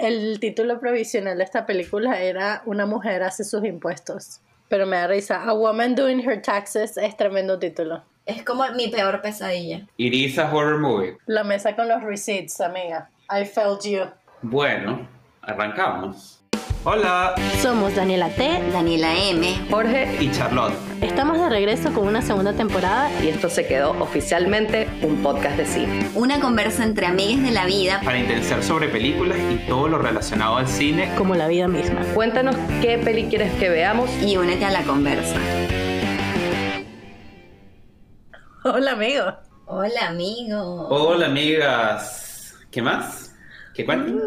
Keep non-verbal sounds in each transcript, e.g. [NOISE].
El título provisional de esta película era Una mujer hace sus impuestos. Pero me da risa. A Woman Doing Her Taxes es tremendo título. Es como mi peor pesadilla. It is a horror movie. La mesa con los receipts, amiga. I felt you. Bueno, arrancamos. Hola, Somos Daniela T. Daniela M. Jorge y Charlotte. Estamos de regreso con una segunda temporada. y esto se quedó oficialmente un podcast de cine. Una conversa entre amigas de la vida. Para intentar sobre películas y todo lo relacionado al cine. Como la vida misma. Cuéntanos qué peli quieres que veamos. Y únete a la conversa. Hola, amigo. Hola, amigo. Hola, amigas. ¿Qué más? ¿Qué cuentan?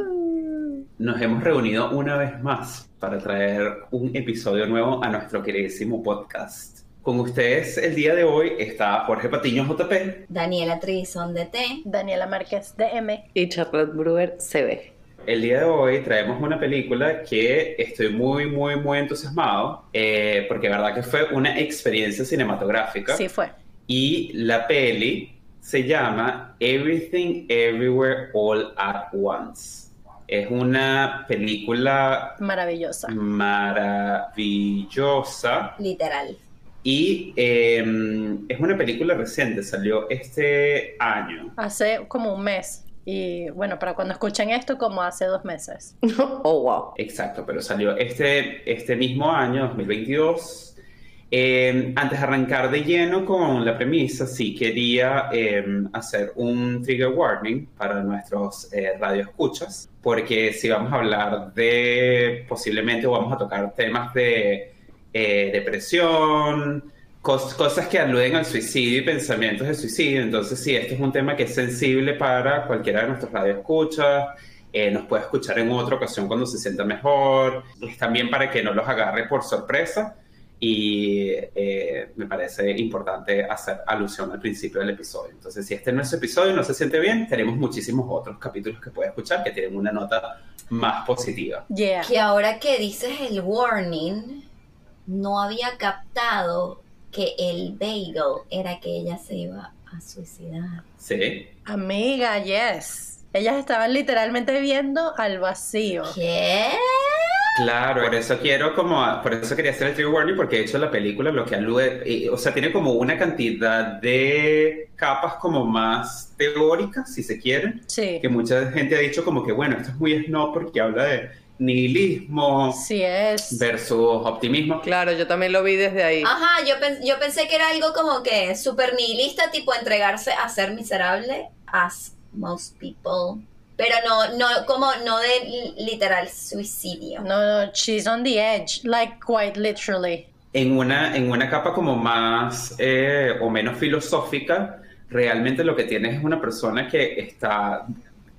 Nos hemos reunido una vez más para traer un episodio nuevo a nuestro queridísimo podcast. Con ustedes el día de hoy está Jorge Patiño JP. Daniela Trison de T. Daniela Márquez de M. Y Charlotte Brewer ve. El día de hoy traemos una película que estoy muy, muy, muy entusiasmado eh, porque verdad que fue una experiencia cinematográfica. Sí, fue. Y la peli se llama Everything Everywhere All at Once. Es una película Maravillosa. maravillosa Literal. y eh, es una película reciente, salió este año. Hace como un mes. Y bueno, para cuando escuchen esto, como hace dos meses. [LAUGHS] oh, wow. Exacto, pero salió este, este mismo año, 2022. Eh, antes de arrancar de lleno con la premisa, sí quería eh, hacer un trigger warning para nuestros eh, radioescuchas, porque si vamos a hablar de, posiblemente vamos a tocar temas de eh, depresión, cos- cosas que aluden al suicidio y pensamientos de suicidio. Entonces, sí, este es un tema que es sensible para cualquiera de nuestros radioescuchas. Eh, nos puede escuchar en otra ocasión cuando se sienta mejor. Es también para que no los agarre por sorpresa. Y eh, me parece importante hacer alusión al principio del episodio. Entonces, si este no es su episodio y no se siente bien, tenemos muchísimos otros capítulos que puede escuchar que tienen una nota más positiva. Yeah. Que ahora que dices el warning, no había captado que el bagel era que ella se iba a suicidar. ¿Sí? Amiga, yes. Ellas estaban literalmente viendo al vacío. ¿Qué? Claro, por eso quiero como, por eso quería hacer el trigger warning porque de hecho la película lo que alude, y, o sea, tiene como una cantidad de capas como más teóricas, si se quiere, Sí. que mucha gente ha dicho como que bueno, esto es muy snob porque habla de nihilismo Sí es. versus optimismo. Claro, yo también lo vi desde ahí. Ajá, yo, pen- yo pensé que era algo como que súper nihilista, tipo entregarse a ser miserable, as most people. Pero no, no, como no de li- literal suicidio. No, no, she's on the edge, like quite literally. En una, en una capa como más eh, o menos filosófica, realmente lo que tienes es una persona que está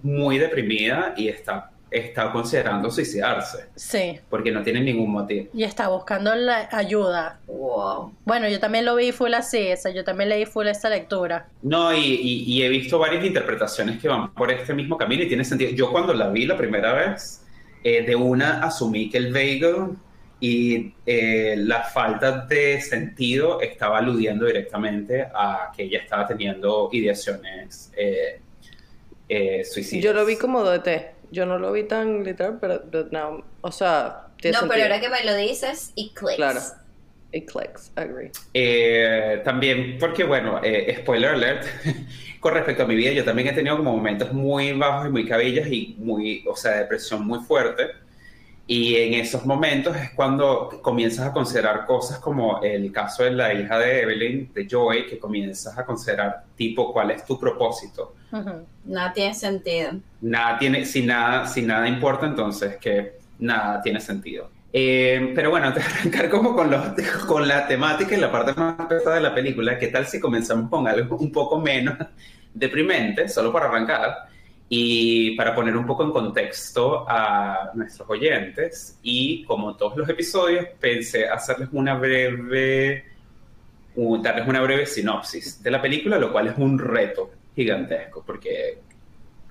muy deprimida y está, está considerando suicidarse. Sí. porque no tiene ningún motivo. Y está buscando la ayuda. Wow. Bueno, yo también lo vi full así, esa, yo también leí full esta lectura. No, y, y- y he visto varias interpretaciones que van por este mismo camino y tiene sentido. Yo cuando la vi la primera vez, eh, de una asumí que el bagel y eh, la falta de sentido estaba aludiendo directamente a que ella estaba teniendo ideaciones eh, eh, suicidas. Yo lo vi como DT. Yo no lo vi tan literal, pero, pero no. O sea, tiene No, pero ahora que me lo dices, y clicks. Claro. It clicks, agree. Eh, también porque, bueno, eh, spoiler alert, [LAUGHS] con respecto a mi vida, yo también he tenido como momentos muy bajos y muy cabillas y muy, o sea, depresión muy fuerte. Y en esos momentos es cuando comienzas a considerar cosas como el caso de la hija de Evelyn, de Joy, que comienzas a considerar tipo cuál es tu propósito. Nada tiene sentido. Nada tiene, si nada, si nada importa, entonces que nada tiene sentido. Eh, pero bueno, [LAUGHS] antes de arrancar como con, los, con la temática y la parte más pesada de la película, ¿qué tal si comenzamos con algo un poco menos [LAUGHS] deprimente, solo para arrancar? Y para poner un poco en contexto a nuestros oyentes, y como todos los episodios, pensé hacerles una breve, darles una breve sinopsis de la película, lo cual es un reto gigantesco, porque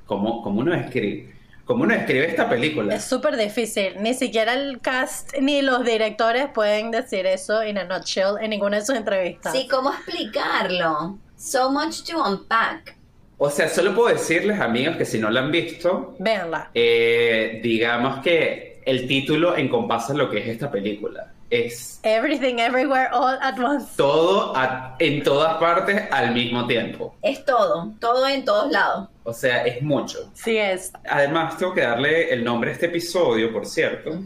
¿cómo, cómo uno escribe? ¿Cómo uno escribe esta película? Es súper difícil. Ni siquiera el cast ni los directores pueden decir eso en a nutshell en ninguna de sus entrevistas. Sí, ¿cómo explicarlo? So much to unpack. O sea, solo puedo decirles, amigos, que si no la han visto, Véanla. eh, digamos que el título encompasa lo que es esta película. Es Everything, everywhere, all at once. todo a- en todas partes al mismo tiempo. Es todo, todo en todos lados. O sea, es mucho. Sí es. Además, tengo que darle el nombre a este episodio, por cierto,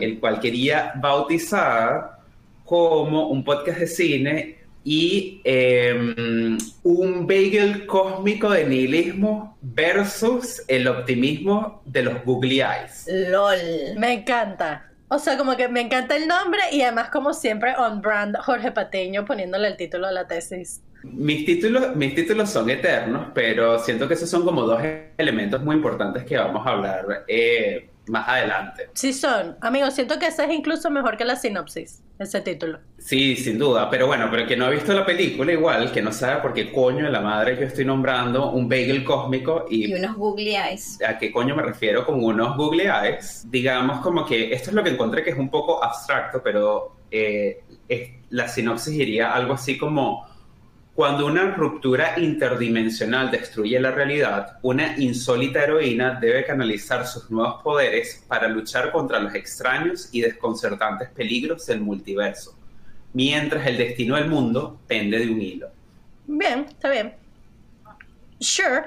el cual quería bautizar como un podcast de cine y em, un bagel cósmico de nihilismo versus el optimismo de los googly eyes. LOL. Me encanta. O sea, como que me encanta el nombre y además, como siempre, on brand Jorge Patiño poniéndole el título a la tesis. Mis títulos, mis títulos son eternos, pero siento que esos son como dos elementos muy importantes que vamos a hablar eh, más adelante. Sí son. Amigos, siento que ese es incluso mejor que la sinopsis, ese título. Sí, sin duda, pero bueno, pero que no ha visto la película igual, que no sabe por qué coño de la madre yo estoy nombrando un bagel cósmico y, Y unos googly eyes. a qué coño me refiero con unos googly eyes. Digamos como que esto es lo que encontré que es un poco abstracto, pero eh, es- la sinopsis diría algo así como cuando una ruptura interdimensional destruye la realidad, una insólita heroína debe canalizar sus nuevos poderes para luchar contra los extraños y desconcertantes peligros del multiverso, mientras el destino del mundo pende de un hilo. Bien, está bien. Sure.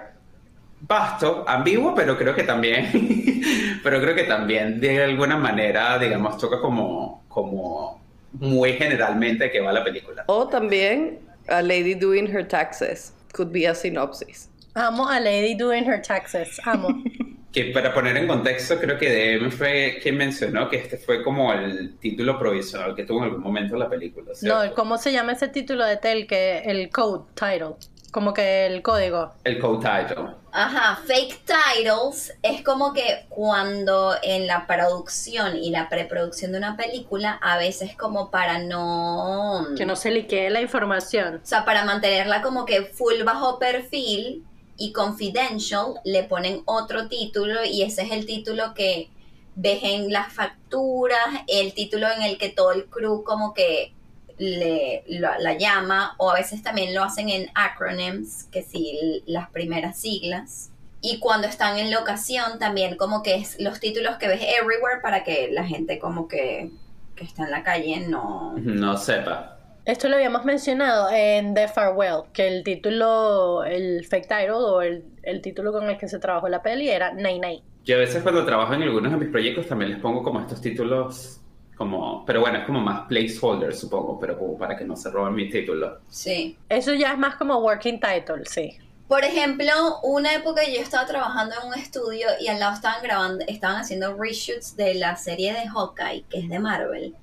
Vasto, ambiguo, pero creo que también, [LAUGHS] pero creo que también de alguna manera, digamos, toca como, como muy generalmente qué va la película. O también A Lady Doing Her Taxes. Could be a synopsis. Amo a Lady Doing Her Taxes. Amo. [LAUGHS] Que para poner en contexto, creo que DM fue quien mencionó que este fue como el título provisional que tuvo en algún momento la película. ¿cierto? No, ¿cómo se llama ese título de Tel? Que el code title. Como que el código. El co-title. Ajá, fake titles es como que cuando en la producción y la preproducción de una película, a veces como para no... Que no se liquee la información. O sea, para mantenerla como que full bajo perfil y confidential, le ponen otro título y ese es el título que ves en las facturas, el título en el que todo el crew como que le, la, la llama, o a veces también lo hacen en acronyms, que sí, las primeras siglas. Y cuando están en locación, también como que es los títulos que ves everywhere para que la gente como que, que está en la calle no... No sepa. Esto lo habíamos mencionado en The Farewell, que el título, el fake title o el, el título con el que se trabajó la peli era Nay Nay. Yo a veces cuando trabajo en algunos de mis proyectos también les pongo como estos títulos, como, pero bueno, es como más placeholder, supongo, pero como para que no se roben mi título. Sí. Eso ya es más como working title, sí. Por ejemplo, una época yo estaba trabajando en un estudio y al lado estaban grabando, estaban haciendo reshoots de la serie de Hawkeye, que es de Marvel.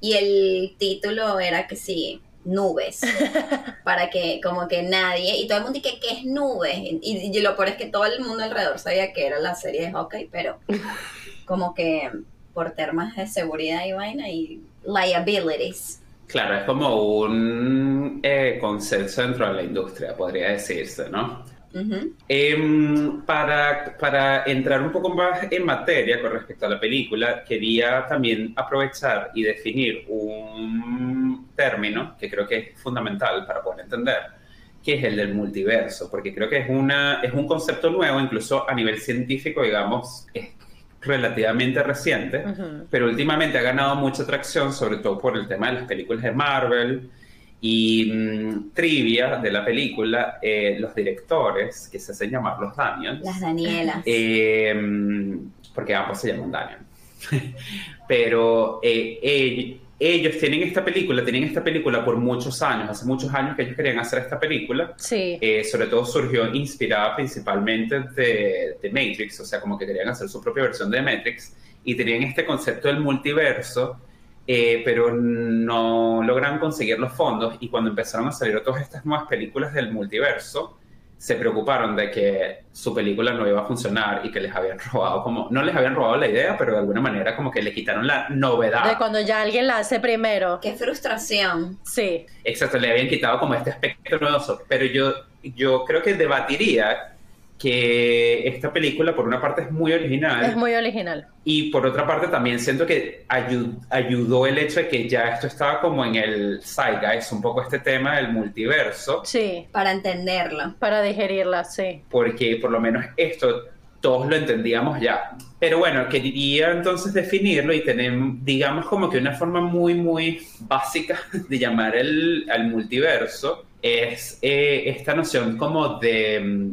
Y el título era que sí, nubes. [LAUGHS] para que como que nadie, y todo el mundo dice que es nubes. Y, y lo peor es que todo el mundo alrededor sabía que era la serie de Hawkeye, pero [LAUGHS] como que por temas de seguridad y vaina y liabilities. Claro, es como un eh, consenso dentro de la industria, podría decirse, ¿no? Ujú. Em, para, para entrar un poco más en materia con respecto a la película, quería también aprovechar y definir un término que creo que es fundamental para poder entender, que es el del multiverso, porque creo que es, una, es un concepto nuevo, incluso a nivel científico, digamos, es relativamente reciente, pero últimamente ha ganado mucha atracción, sobre todo por el tema de las películas de Marvel y mm, trivia de la película, eh, los directores, que se hacen llamar los Daniels, Las Danielas. eh, porque ambos se llaman Daniel, [LAUGHS] pero eh, ellos tienen esta película, tienen esta película por muchos años, hace muchos años que ellos querían hacer esta película, Sí. eh, sobre todo surgió inspirada principalmente de, de Matrix, o sea, como que querían hacer su propia versión de Matrix y tenían este concepto del multiverso, eh, pero no logran conseguir los fondos y cuando empezaron a salir todas estas nuevas películas del multiverso, se preocuparon de que su película no iba a funcionar y que les habían [LAUGHS] robado como, no les habían robado la idea, pero de alguna manera como que le quitaron la novedad. De cuando ya alguien la hace primero. Qué frustración. Sí. Exacto, le habían quitado como este aspecto novedoso, pero yo, yo creo que debatiría que esta película por una parte es muy original Es muy original. y por otra parte también siento que ayu- ayudó el hecho de que ya esto estaba como en el zeitgeist, un poco este tema del multiverso, Sí, Para entenderlo. para digerirla, sí. porque por lo menos esto todos lo entendíamos ya. Pero bueno, quería entonces definirlo y tener, digamos, como que una forma muy, muy básica [LAUGHS] de llamar el, al multiverso es eh, esta noción como de...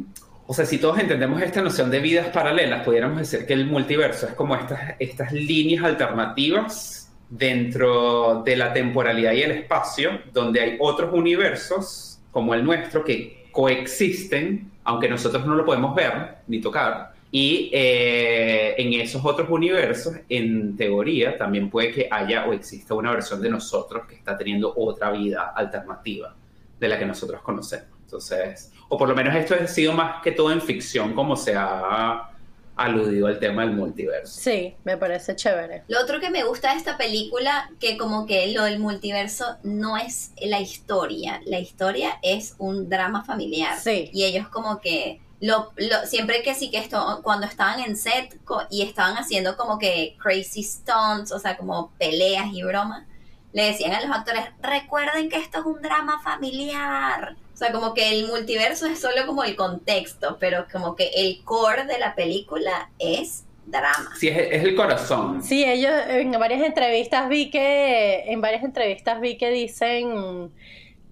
O sea, si todos entendemos esta noción de vidas paralelas, pudiéramos decir que el multiverso es como estas, estas líneas alternativas dentro de la temporalidad y el espacio, donde hay otros universos como el nuestro que coexisten, aunque nosotros no lo podemos ver ni tocar. Y eh, en esos otros universos, en teoría, también puede que haya o exista una versión de nosotros que está teniendo otra vida alternativa de la que nosotros conocemos. Entonces, o por lo menos esto ha sido más que todo en ficción, como se ha aludido al tema del multiverso. Sí, me parece chévere. Lo otro que me gusta de esta película, que como que lo del multiverso no es la historia, la historia es un drama familiar. Sí. Y ellos como que, lo, lo- siempre que sí que esto, cuando estaban en set co- y estaban haciendo como que crazy stunts, o sea, como peleas y bromas, le decían a los actores, recuerden que esto es un drama familiar. O sea, como que el multiverso es solo como el contexto, pero como que el core de la película es drama. Sí, es, es el corazón. Sí, ellos en varias entrevistas vi que en varias entrevistas vi que dicen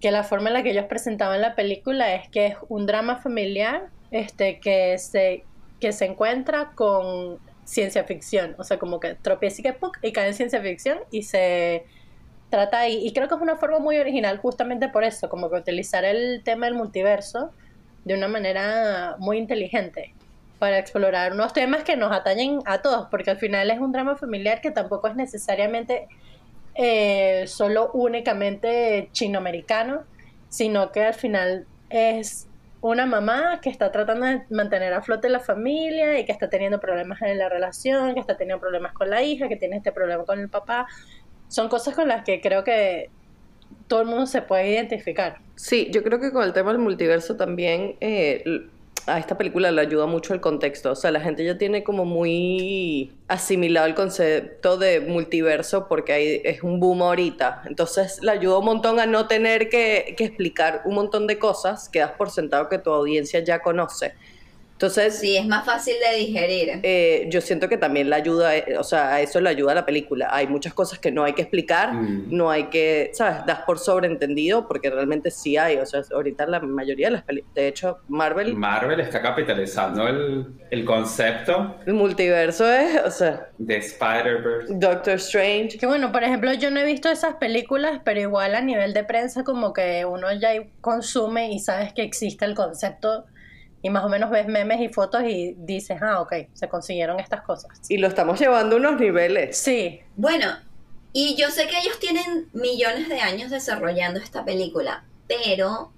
que la forma en la que ellos presentaban la película es que es un drama familiar este que se que se encuentra con ciencia ficción, o sea, como que tropieza y que ¡puc! y cae en ciencia ficción y se trata ahí y creo que es una forma muy original justamente por eso, como que utilizar el tema del multiverso de una manera muy inteligente para explorar unos temas que nos atañen a todos, porque al final es un drama familiar que tampoco es necesariamente eh, solo únicamente chinoamericano, sino que al final es una mamá que está tratando de mantener a flote la familia y que está teniendo problemas en la relación, que está teniendo problemas con la hija, que tiene este problema con el papá. Son cosas con las que creo que todo el mundo se puede identificar. Sí, yo creo que con el tema del multiverso también eh, a esta película le ayuda mucho el contexto. O sea, la gente ya tiene como muy asimilado el concepto de multiverso porque hay, es un boom ahorita. Entonces le ayuda un montón a no tener que, que explicar un montón de cosas que das por sentado que tu audiencia ya conoce. Entonces, Sí, es más fácil de digerir. eh, yo siento que también le ayuda, eh, o sea, a eso le ayuda a la película. Hay muchas cosas que no hay que explicar, Mm. no hay que, ¿sabes? Das por sobreentendido porque realmente sí hay. O sea, ahorita la mayoría de las películas, de hecho, Marvel, Marvel está capitalizando el, el concepto el multiverso es, o sea, de Spider-Verse. Doctor Strange. Que bueno, por ejemplo, yo no he visto esas películas, pero igual a nivel de prensa como que uno ya consume y sabes que existe el concepto y más o menos ves memes y fotos y dices, ah, ok, se consiguieron estas cosas. Y lo estamos llevando a unos niveles. Sí, Bueno, y yo sé que ellos tienen millones de años desarrollando esta película, pero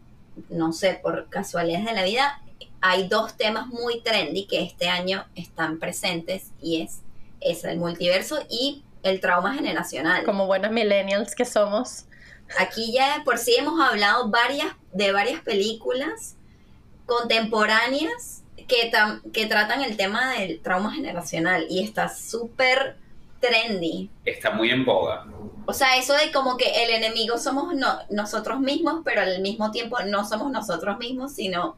no sé, por casualidades de la vida, hay dos temas muy trendy que este año están presentes y es, es el multiverso y el trauma generacional. como buenas millennials que somos. Aquí ya de por sí hemos hablado varias, de varias películas contemporáneas que, que tratan el tema del trauma generacional y está súper trendy. Está muy en boga. O sea, eso de como que el enemigo somos no- nosotros mismos, pero al mismo tiempo no somos nosotros mismos, sino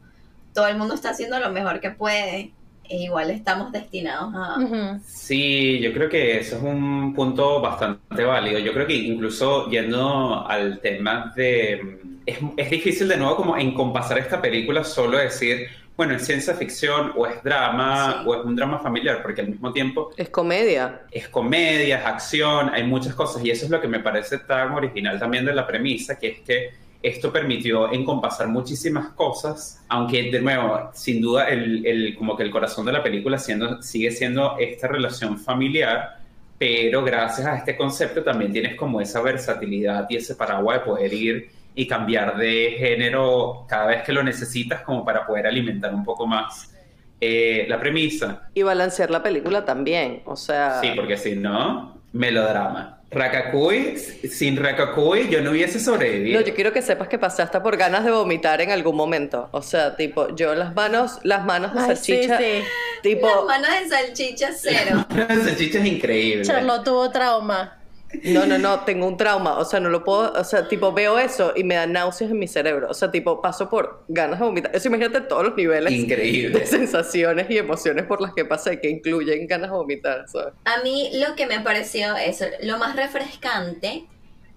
todo el mundo está haciendo lo mejor que puede. E igual estamos destinados a... Sí, yo creo que eso es un punto bastante válido. Yo creo que incluso yendo al tema de... Es, es difícil de nuevo como encompasar esta película solo decir, bueno, es ciencia ficción o es drama Sí. o es un drama familiar, porque al mismo tiempo Es comedia. es comedia, es acción, hay muchas cosas y eso es lo que me parece tan original también de la premisa, que es que esto permitió encompasar muchísimas cosas, aunque de nuevo, sin duda, el, el- como que el corazón de la película siendo, sigue siendo esta relación familiar, pero gracias a este concepto también tienes como esa versatilidad y ese paraguas de poder ir y cambiar de género cada vez que lo necesitas como para poder alimentar un poco más eh, la premisa. Y balancear la película también. O sea, Sí, porque si no, melodrama. Racacuy, sin Racacuy yo no hubiese sobrevivido. No, yo quiero que sepas que pasé hasta por ganas de vomitar en algún momento. O sea, tipo, yo las manos, las manos de Ay, salchicha, sí. tipo, Las manos de salchicha cero. [LAUGHS] La salchicha es increíble. Charlotte tuvo trauma. No, no, no, tengo un trauma. O sea, no lo puedo, o sea, tipo, veo eso y me da náuseas en mi cerebro. O sea, tipo, paso por ganas de vomitar. Eso imagínate todos los niveles Increíble. de sensaciones y emociones por las que pasé que incluyen ganas de vomitar, ¿sabes? A mí lo que me pareció eso, lo más refrescante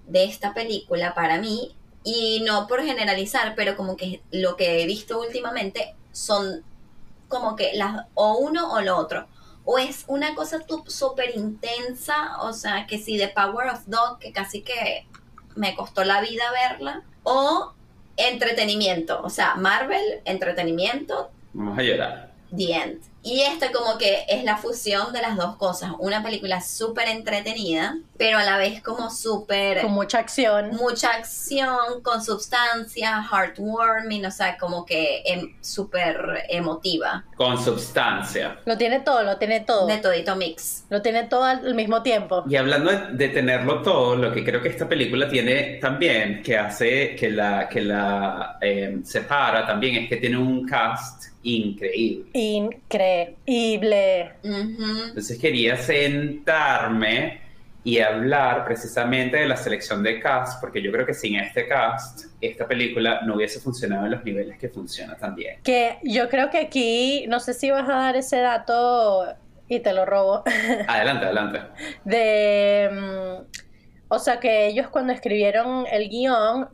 de esta película para mí, y no por generalizar, pero como que lo que he visto últimamente son como que las o uno o lo otro. O es una cosa súper intensa, o sea, que si The Power of Dog, que casi que me costó la vida verla, o entretenimiento, o sea, Marvel, entretenimiento, Vamos a llorar. The End. Y esta como que es la fusión de las dos cosas. Una película súper entretenida, pero a la vez como súper... Con mucha acción. Mucha acción, con sustancia, heartwarming, o sea, como que em- súper emotiva. Con substancia. Lo tiene todo, lo tiene todo. De todito mix. Lo tiene todo al mismo tiempo. Y hablando de, de tenerlo todo, lo que creo que esta película tiene también, que hace que la, que la eh, separa también, es que tiene un cast increíble. Increíble. Entonces quería sentarme y hablar precisamente de la selección de cast, porque yo creo que sin este cast, esta película no hubiese funcionado en los niveles que funciona también. Que yo creo que aquí, no sé si vas a dar ese dato y te lo robo, [LAUGHS] Adelante, adelante. de... mm, o sea, que ellos cuando escribieron el guion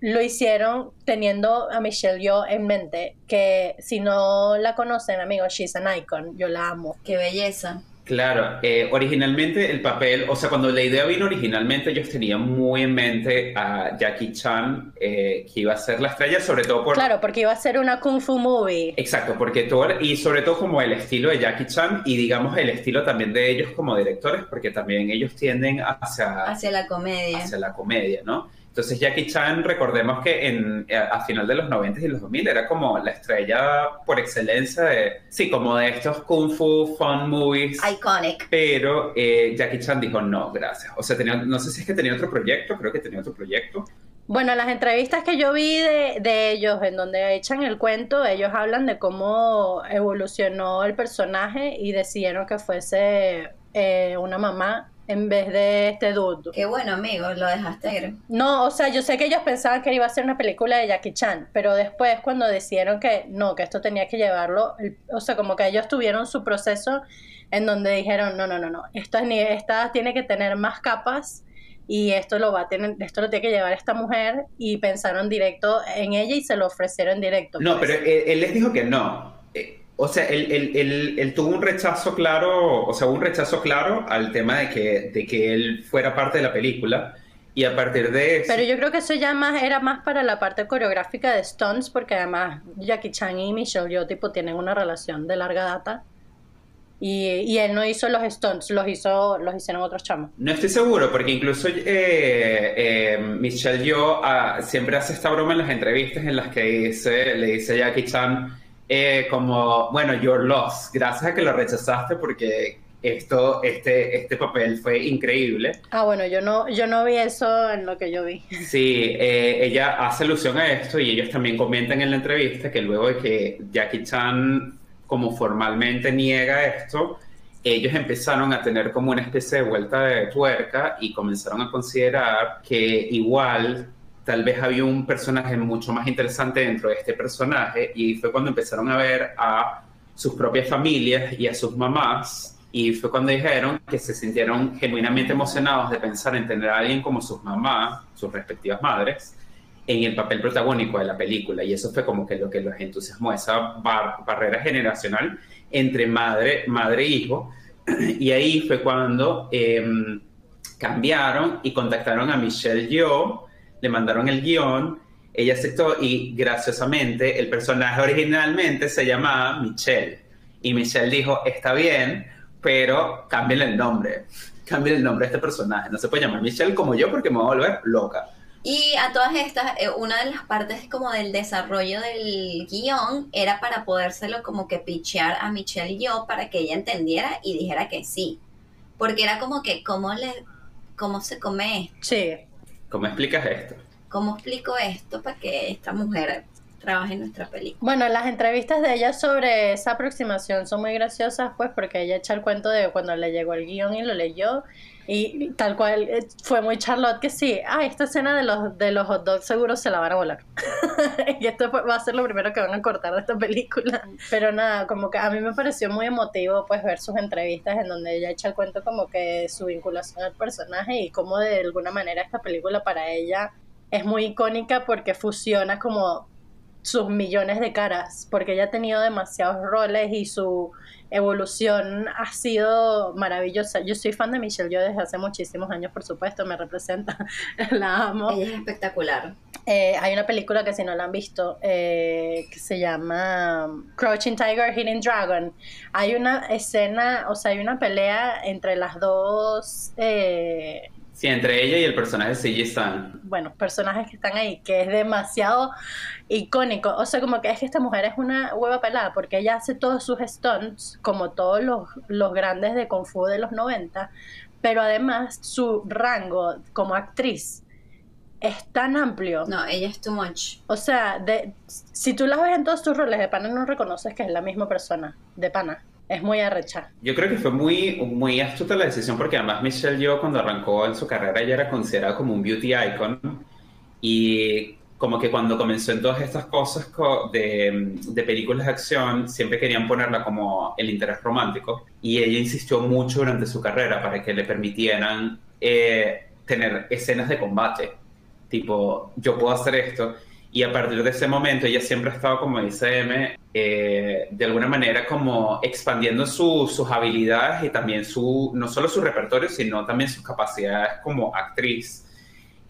lo hicieron teniendo a Michelle Yeoh en mente, que si no la conocen, amigos, she's an icon, yo la amo. Qué belleza. Claro, eh, originalmente el papel, o sea, cuando la idea vino originalmente, ellos tenían muy en mente a Jackie Chan, eh, que iba a ser la estrella, sobre todo por... Claro, porque iba a ser una kung fu movie. Exacto, porque todo, y sobre todo como el estilo de Jackie Chan y digamos el estilo también de ellos como directores, porque también ellos tienden hacia, Hacia la comedia. hacia la comedia, ¿no? Entonces Jackie Chan, recordemos que en, a, a final de los 90 y los 2000 era como la estrella por excelencia de, sí, como de estos kung fu fun movies. Iconic. Pero eh, Jackie Chan dijo, no, gracias. O sea, tenía, no sé si es que tenía otro proyecto, creo que tenía otro proyecto. Bueno, las entrevistas que yo vi de, de ellos, en donde echan el cuento, ellos hablan de cómo evolucionó el personaje y decidieron que fuese eh, una mamá en vez de este dude. Qué bueno, amigo, lo dejaste ir. No, o sea, yo sé que ellos pensaban que iba a ser una película de Jackie Chan, pero después cuando decidieron que no, que esto tenía que llevarlo, el- o sea, como que ellos tuvieron su proceso en donde dijeron, no, no, no, no, esto, es ni- esta tiene que tener más capas y esto lo va a tener, esto lo tiene que llevar esta mujer y pensaron directo en ella y se lo ofrecieron directo. No, pues. pero él, él les dijo que no. O sea, él, él- él- él tuvo un rechazo claro, o sea, un rechazo claro al tema de que, de que él fuera parte de la película. Y a partir de eso... Pero yo creo que eso ya más era más para la parte coreográfica de stunts, porque además Jackie Chan y Michelle Yeoh tipo tienen una relación de larga data. Y, y él no hizo los stunts, los hizo, los hicieron otros chamos. No estoy seguro, porque incluso eh, eh, Michelle Yeoh ah, siempre hace esta broma en las entrevistas en las que dice, le dice a Jackie Chan eh, como, bueno, you're lost, gracias a que lo rechazaste porque esto, este, este papel fue increíble. Ah, bueno, yo no, yo no vi eso en lo que yo vi. Sí, eh, ella hace alusión a esto y ellos también comentan en la entrevista que luego de que Jackie Chan como formalmente niega esto, ellos empezaron a tener como una especie de vuelta de tuerca y comenzaron a considerar que igual tal vez había un personaje mucho más interesante dentro de este personaje y fue cuando empezaron a ver a sus propias familias y a sus mamás y fue cuando dijeron que se sintieron genuinamente emocionados de pensar en tener a alguien como sus mamás, sus respectivas madres, en el papel protagónico de la película. Y eso fue como que lo que los entusiasmó, esa bar- barrera generacional entre madre, madre e hijo. Y ahí fue cuando em, cambiaron y contactaron a Michelle Yeoh, le mandaron el guion, ella aceptó y graciosamente el personaje originalmente se llamaba Michelle. Y Michelle dijo, está bien, pero cámbiale el nombre. Cámbiale el nombre a este personaje. No se puede llamar Michelle como yo porque me voy a volver loca. Y a todas estas, eh, una de las partes como del desarrollo del guion era para podérselo como que pichear a Michelle y yo para que ella entendiera y dijera que sí. Porque era como que, ¿cómo le, ¿cómo se come esto? Sí. ¿Cómo explicas esto? ¿Cómo explico esto para que esta mujer trabaje en nuestra película? Bueno, las entrevistas de ella sobre esa aproximación son muy graciosas, pues, porque ella echa el cuento de cuando le llegó el guion y lo leyó. Y tal cual eh, fue muy Charlotte que sí, ah, esta escena de los, de los hot dogs seguro se la van a volar. [LAUGHS] y esto va a ser lo primero que van a cortar de esta película. Pero nada, como que a mí me pareció muy emotivo pues ver sus entrevistas en donde ella echa el cuento como que su vinculación al personaje y cómo de alguna manera esta película para ella es muy icónica porque fusiona como sus millones de caras, porque ella ha tenido demasiados roles y su evolución ha sido maravillosa. Yo soy fan de Michelle yo desde hace muchísimos años, por supuesto, me representa, [LAUGHS] la amo. Ella es espectacular. Eh, hay una película que si no la han visto, eh, que se llama Crouching Tiger, Hidden Dragon. Hay una escena, o sea, hay una pelea entre las dos... eh, Sí, entre ella y el personaje de C.J. Stan. bueno, personajes que están ahí, que es demasiado icónico. O sea, como que es que esta mujer es una hueva pelada, porque ella hace todos sus stunts, como todos los, los grandes de Kung Fu de los 90, pero además su rango como actriz es tan amplio. No, ella es too much. O sea, de, si tú la ves en todos tus roles de pana, no reconoces que es la misma persona, de pana. Es muy arrecha. Yo creo que fue muy, muy astuta la decisión porque además Michelle Yeoh cuando arrancó en su carrera ella era considerada como un beauty icon y como que cuando comenzó en todas estas cosas co- de, de películas de acción siempre querían ponerla como el interés romántico y ella insistió mucho durante su carrera para que le permitieran eh, tener escenas de combate tipo yo puedo hacer esto y a partir de ese momento ella siempre ha estado, como dice M, eh, de alguna manera como expandiendo su- sus habilidades y también su, no solo su repertorio, sino también sus capacidades como actriz.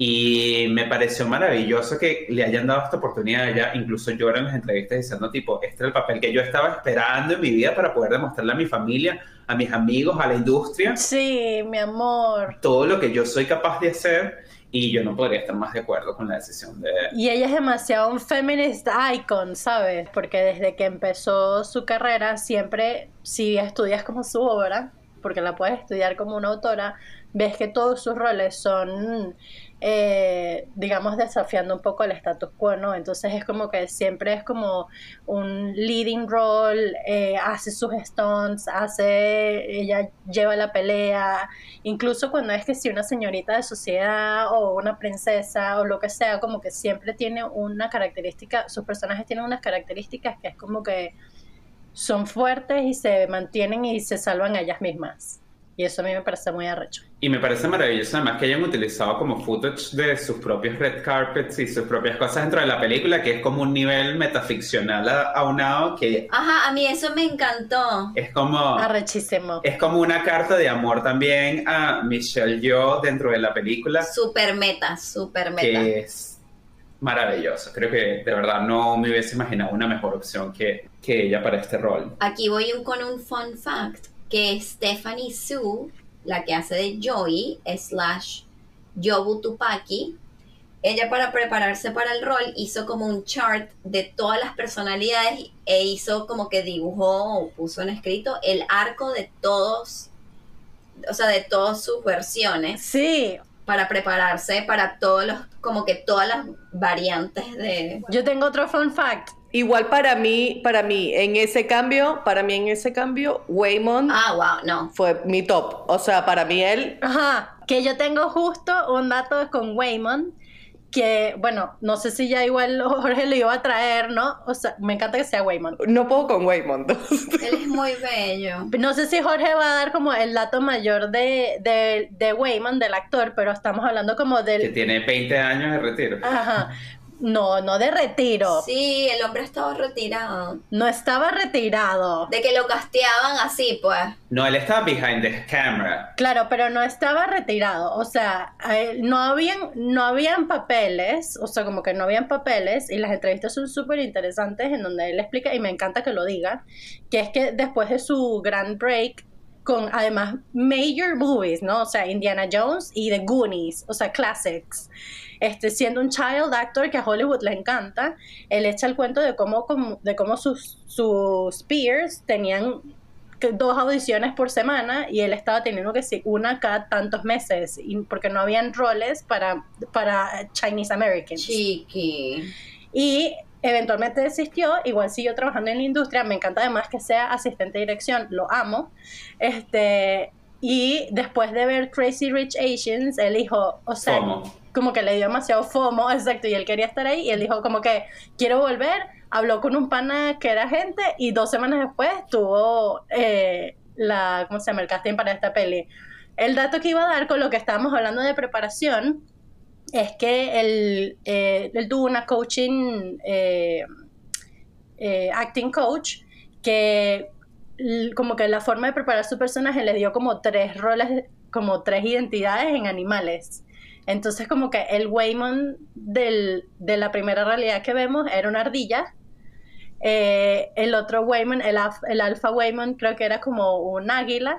Y me pareció maravilloso que le hayan dado esta oportunidad a ella. Incluso yo en las entrevistas diciendo, tipo, este es el papel que yo estaba esperando en mi vida para poder demostrarle a mi familia, a mis amigos, a la industria, Sí, mi amor. todo lo que yo soy capaz de hacer. Y yo no podría estar más de acuerdo con la decisión de, Y ella es demasiado un feminist icon, ¿sabes? Porque desde que empezó su carrera, siempre, si estudias como su obra, porque la puedes estudiar como una autora, ves que todos sus roles son, eh, digamos, desafiando un poco el status quo, ¿no? Entonces es como que siempre es como un leading role, eh, hace sus stunts, hace, ella lleva la pelea, incluso cuando es que si una señorita de sociedad o una princesa o lo que sea, como que siempre tiene una característica, sus personajes tienen unas características que es como que son fuertes y se mantienen y se salvan a ellas mismas. Y eso a mí me parece muy arrecho. Y me parece maravilloso además que hayan utilizado como footage de sus propios red carpets y sus propias cosas dentro de la película, que es como un nivel metaficcional a- aunado que Ajá, a mí eso me encantó. es como, Arrechísimo. es como una carta de amor también a Michelle Yeoh dentro de la película, Super meta, super meta. que es maravilloso. Creo que de verdad no me hubiese imaginado una mejor opción que, que ella para este rol. Aquí voy un- con un fun fact, que Stephanie Sue, la que hace de Joey, slash Yobu Tupaki, ella para prepararse para el rol hizo como un chart de todas las personalidades e hizo como que dibujó o puso en escrito el arco de todos, o sea, de todas sus versiones. Sí, para prepararse para todos los, como que todas las variantes de... yo tengo otro fun fact. Igual para mí, para mí, en ese cambio, para mí en ese cambio, Waymond Ah, wow, no. fue mi top. O sea, para mí él, Ajá, que yo tengo justo un dato con Waymond que, bueno, no sé si ya igual [LAUGHS] Jorge lo iba a traer, ¿no? O sea, me encanta que sea Waymond. no puedo con Waymond. [LAUGHS] Él es muy bello. No sé si Jorge va a dar como el dato mayor de, de, de Waymond, del actor, pero estamos hablando como Que del... tiene 20 años de retiro. Ajá. No, no de retiro. Sí, el hombre estaba retirado. No estaba retirado. De que lo casteaban así, pues. No, él estaba behind the camera. Claro, pero no estaba retirado. O sea, no habían, no habían papeles, o sea, como que no habían papeles, y las entrevistas son súper interesantes en donde él explica, y me encanta que lo diga, que es que después de su grand break, con además major movies, ¿no? O sea, Indiana Jones y The Goonies, o sea, classics. Este, siendo un child actor que a Hollywood le encanta, él echa el cuento de cómo, de cómo sus, sus peers tenían dos audiciones por semana y él estaba teniendo que sí, una cada tantos meses y, porque no habían roles para, para Chinese Americans. Chiqui. Y eventualmente desistió, igual siguió trabajando en la industria, me encanta además que sea asistente de dirección, lo amo. Este, y después de ver Crazy Rich Asians, él dijo, o sea, FOMO. como que le dio demasiado FOMO, [LAUGHS] exacto, y él quería estar ahí, y él dijo como que quiero volver, habló con un pana que era gente, y dos semanas después tuvo eh, la, ¿cómo se llama?, el casting para esta peli. El dato que iba a dar con lo que estábamos hablando de preparación es que él, eh, él tuvo una coaching, eh, eh, acting coach, que como que la forma de preparar su personaje le dio como tres roles, como tres identidades en animales. Entonces como que el Waymon del, de la primera realidad que vemos era una ardilla. El otro Waymon, el, el alfa Waymon creo que era como un águila.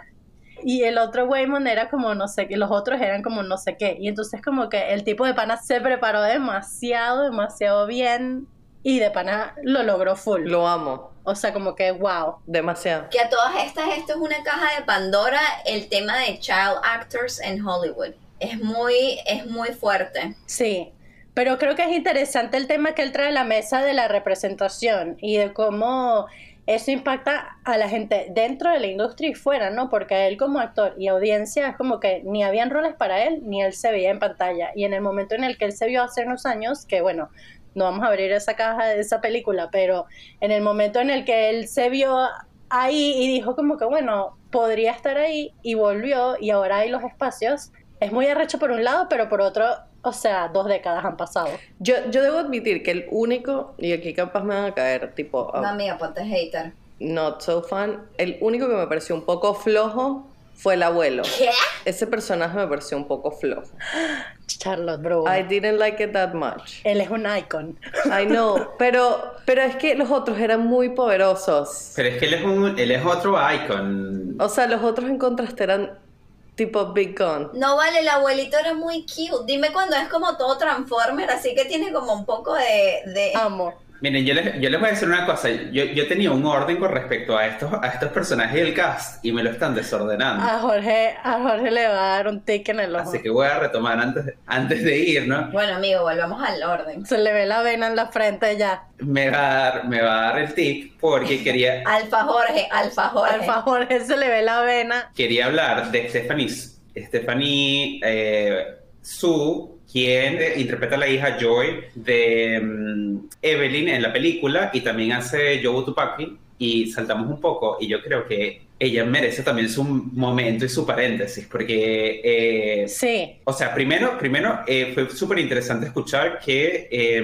Y el otro Waymon era como no sé qué, los otros eran como no sé qué. Y entonces como que el tipo de pana se preparó demasiado, demasiado bien. Y de pana lo logró full. Lo amo. O sea, como que wow. Demasiado. Que a todas estas, esto es una caja de Pandora, el tema de child actors en Hollywood. Es muy, es muy fuerte. Sí, pero creo que es interesante el tema que él trae a la mesa de la representación y de cómo eso impacta a la gente dentro de la industria y fuera, ¿no? Porque él como actor y audiencia es como que ni habían roles para él, ni él se veía en pantalla. Y en el momento en el que él se vio hace unos años, que bueno, no vamos a abrir esa caja de esa película, pero en el momento en el que él se vio ahí y dijo como que bueno, podría estar ahí y volvió y ahora hay los espacios, es muy arrecho por un lado, pero por otro, o sea, dos décadas han pasado. Yo, yo debo admitir que el único, y aquí capaz me van a caer, tipo, No, ah, amiga, ponte hater. not so fan, el único que me pareció un poco flojo fue el abuelo. ¿Qué? Ese personaje me pareció un poco flojo. Charlotte, bro. I didn't like it that much. Él es un icon. I know, pero, pero es que los otros eran muy poderosos. Pero es que él es, un, él es otro icon. O sea, los otros en contraste eran tipo Big Gun. No vale, el abuelito era muy cute. Dime cuando es como todo Transformer, así que tiene como un poco de... de... Amo. Miren, yo les, yo les voy a decir una cosa. Yo, yo tenía un orden con respecto a estos, a estos personajes del cast y me lo están desordenando. A Jorge, a Jorge le va a dar un tic en el ojo. Así que voy a retomar antes, de- antes de ir, ¿no? Bueno, amigo, volvamos al orden. Se le ve la vena en la frente ya. Me va a dar, me va a dar el tip porque quería, [LAUGHS] Alfa Jorge, Alfa Jorge. Alfa Jorge se le ve la vena. quería hablar de Stephanie, Stephanie eh, Su, quien interpreta a la hija Joy de mm, Evelyn en la película y también hace Joe Tupaki y saltamos un poco y yo creo que ella merece también su momento y su paréntesis porque eh, Sí. o sea, primero, primero eh, fue súper interesante escuchar que eh,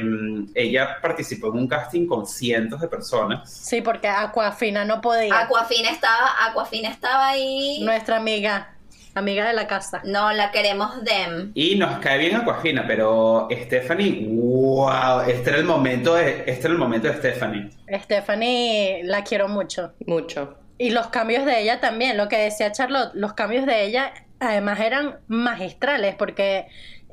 ella participó en un casting con cientos de personas. Sí, porque Aquafina no podía. Aquafina estaba, Aquafina estaba ahí. Nuestra amiga, amiga de la casa. No, la queremos dem. Y nos cae bien Aquafina, pero Stephanie, wow, este era el momento de, este era el momento de Stephanie. Stephanie la quiero mucho. Mucho. Y los cambios de ella también, lo que decía Charlotte, los cambios de ella además eran magistrales porque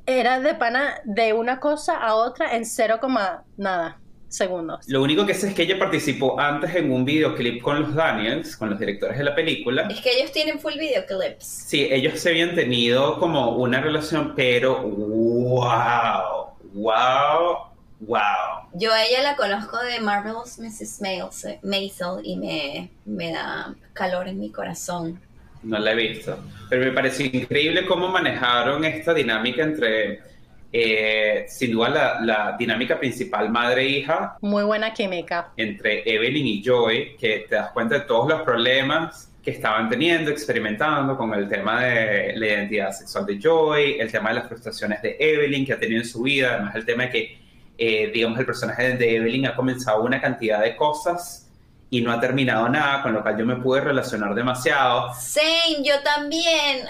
era de pana de una cosa a otra en cero coma nada segundos. Lo único que sé es que ella participó antes en un videoclip con los Daniels, con los directores de la película. Es que ellos tienen full videoclips. Sí, ellos se habían tenido como una relación, pero wow, wow, wow. Yo a ella la conozco de Marvelous Mrs. Maisel, Maisel y me, me da calor en mi corazón. No la he visto. Pero me pareció increíble cómo manejaron esta dinámica entre, eh, sin duda, la, la dinámica principal madre-hija Muy buena química. entre Evelyn y Joy, que te das cuenta de todos los problemas que estaban teniendo, experimentando con el tema de la identidad sexual de Joy, el tema de las frustraciones de Evelyn que ha tenido en su vida, además el tema de que, eh, digamos, el personaje de Evelyn ha comenzado una cantidad de cosas y no ha terminado nada, con lo cual yo me pude relacionar demasiado. Same, yo también.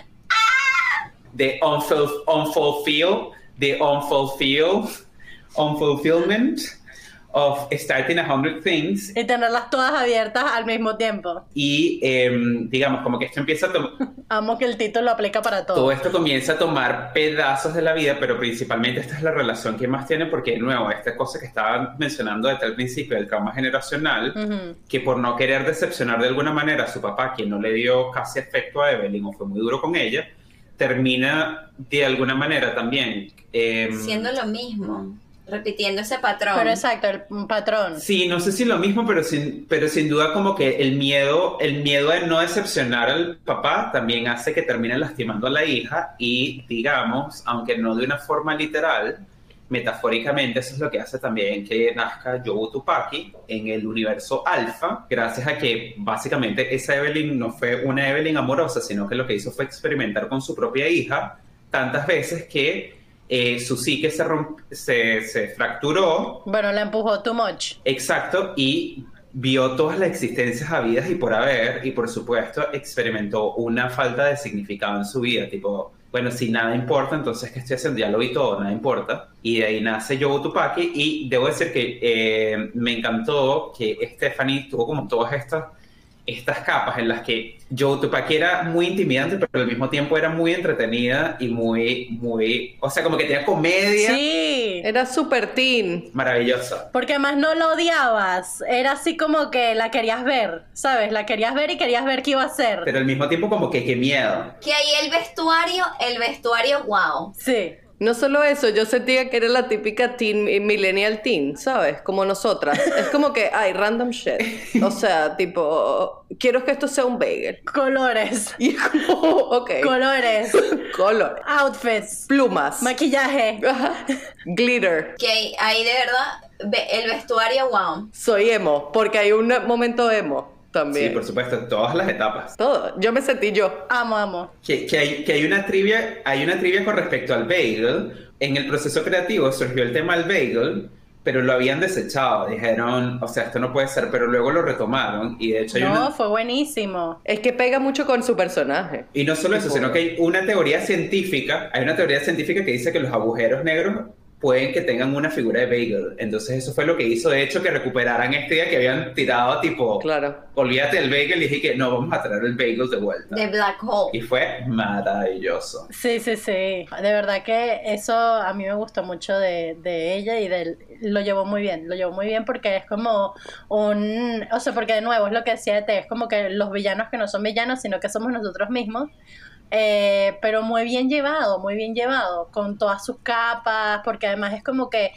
The unful- unfulfilled, the unfulfilled, unfulfillment of starting a hundred things Y tenerlas todas abiertas al mismo tiempo. y em, digamos como que esto empieza a tomar [LAUGHS] Amo que el título aplica para todo. todo esto comienza a tomar pedazos de la vida, pero principalmente esta es la relación que más tiene porque de nuevo esta cosa que estaba mencionando desde el principio del trauma generacional Ujú. que por no querer decepcionar de alguna manera a su papá, quien no le dio casi afecto a Evelyn o fue muy duro con ella, termina de alguna manera también. em, Siendo lo mismo, repitiendo ese patrón. Pero exacto, el un patrón. Sí, no sé si lo mismo, pero sin, pero sin duda como que el miedo, el miedo de no decepcionar al papá también hace que termine lastimando a la hija y digamos, aunque no de una forma literal, metafóricamente eso es lo que hace también que nazca Yobu Tupaki en el universo alfa, gracias a que básicamente esa Evelyn no fue una Evelyn amorosa, sino que lo que hizo fue experimentar con su propia hija tantas veces que eh, su psique se, se, se fracturó Bueno, la empujó too much. Exacto, y vio todas las existencias habidas y por haber, y por supuesto experimentó una falta de significado en su vida, tipo, bueno, si nada importa, entonces ¿qué estoy haciendo? Ya lo vi todo, nada importa. Y de ahí nace Yogo Tupaki, y debo decir que eh, me encantó que Stephanie tuvo como todas estas, estas capas en las que Joe Tupaki era muy intimidante, pero al mismo tiempo era muy entretenida y muy, muy, o sea, como que tenía comedia Sí. Era super teen. maravillosa. Porque además no lo odiabas. Era así como que la querías ver, ¿sabes? La querías ver y querías ver qué iba a hacer. Pero al mismo tiempo como que qué miedo. Que ahí el vestuario, el vestuario, wow. Sí. No solo eso, yo sentía que era la típica teen, eh, millennial teen, ¿sabes? Como nosotras. Es como que, ay, random shit. O sea, tipo, quiero que esto sea un bagel. Colores. Y es como, ok. Colores. [LAUGHS] Color. Outfits. Plumas. Maquillaje. Ajá. Glitter. Que ahí, de verdad, ve- el vestuario, wow. Soy emo, porque hay un momento emo Sí, por supuesto, todas las etapas. Todo. Yo me sentí yo. Amo, amo. Que, que hay, que hay una trivia, hay una trivia con respecto al bagel. En el proceso creativo surgió el tema del bagel, pero lo habían desechado. Dijeron, o sea, esto no puede ser, pero luego lo retomaron y de hecho hay No, una... fue buenísimo. Es que pega mucho con su personaje. Y no solo eso, sino que hay una teoría científica, hay una teoría científica que dice que los agujeros negros pueden que tengan una figura de bagel. Entonces eso fue lo que hizo, de hecho, que recuperaran este día que habían tirado tipo, Claro. olvídate del bagel y dije que no, vamos a traer el bagel de vuelta. De Black Hole. Y fue maravilloso. Sí, sí, sí. De verdad que eso a mí me gustó mucho de, de ella y del, lo llevó muy bien. Lo llevó muy bien porque es como un... O sea, porque de nuevo es lo que decía de T, es como que los villanos que no son villanos, sino que somos nosotros mismos. Eh, pero muy bien llevado, muy bien llevado, con todas sus capas, porque además es como que,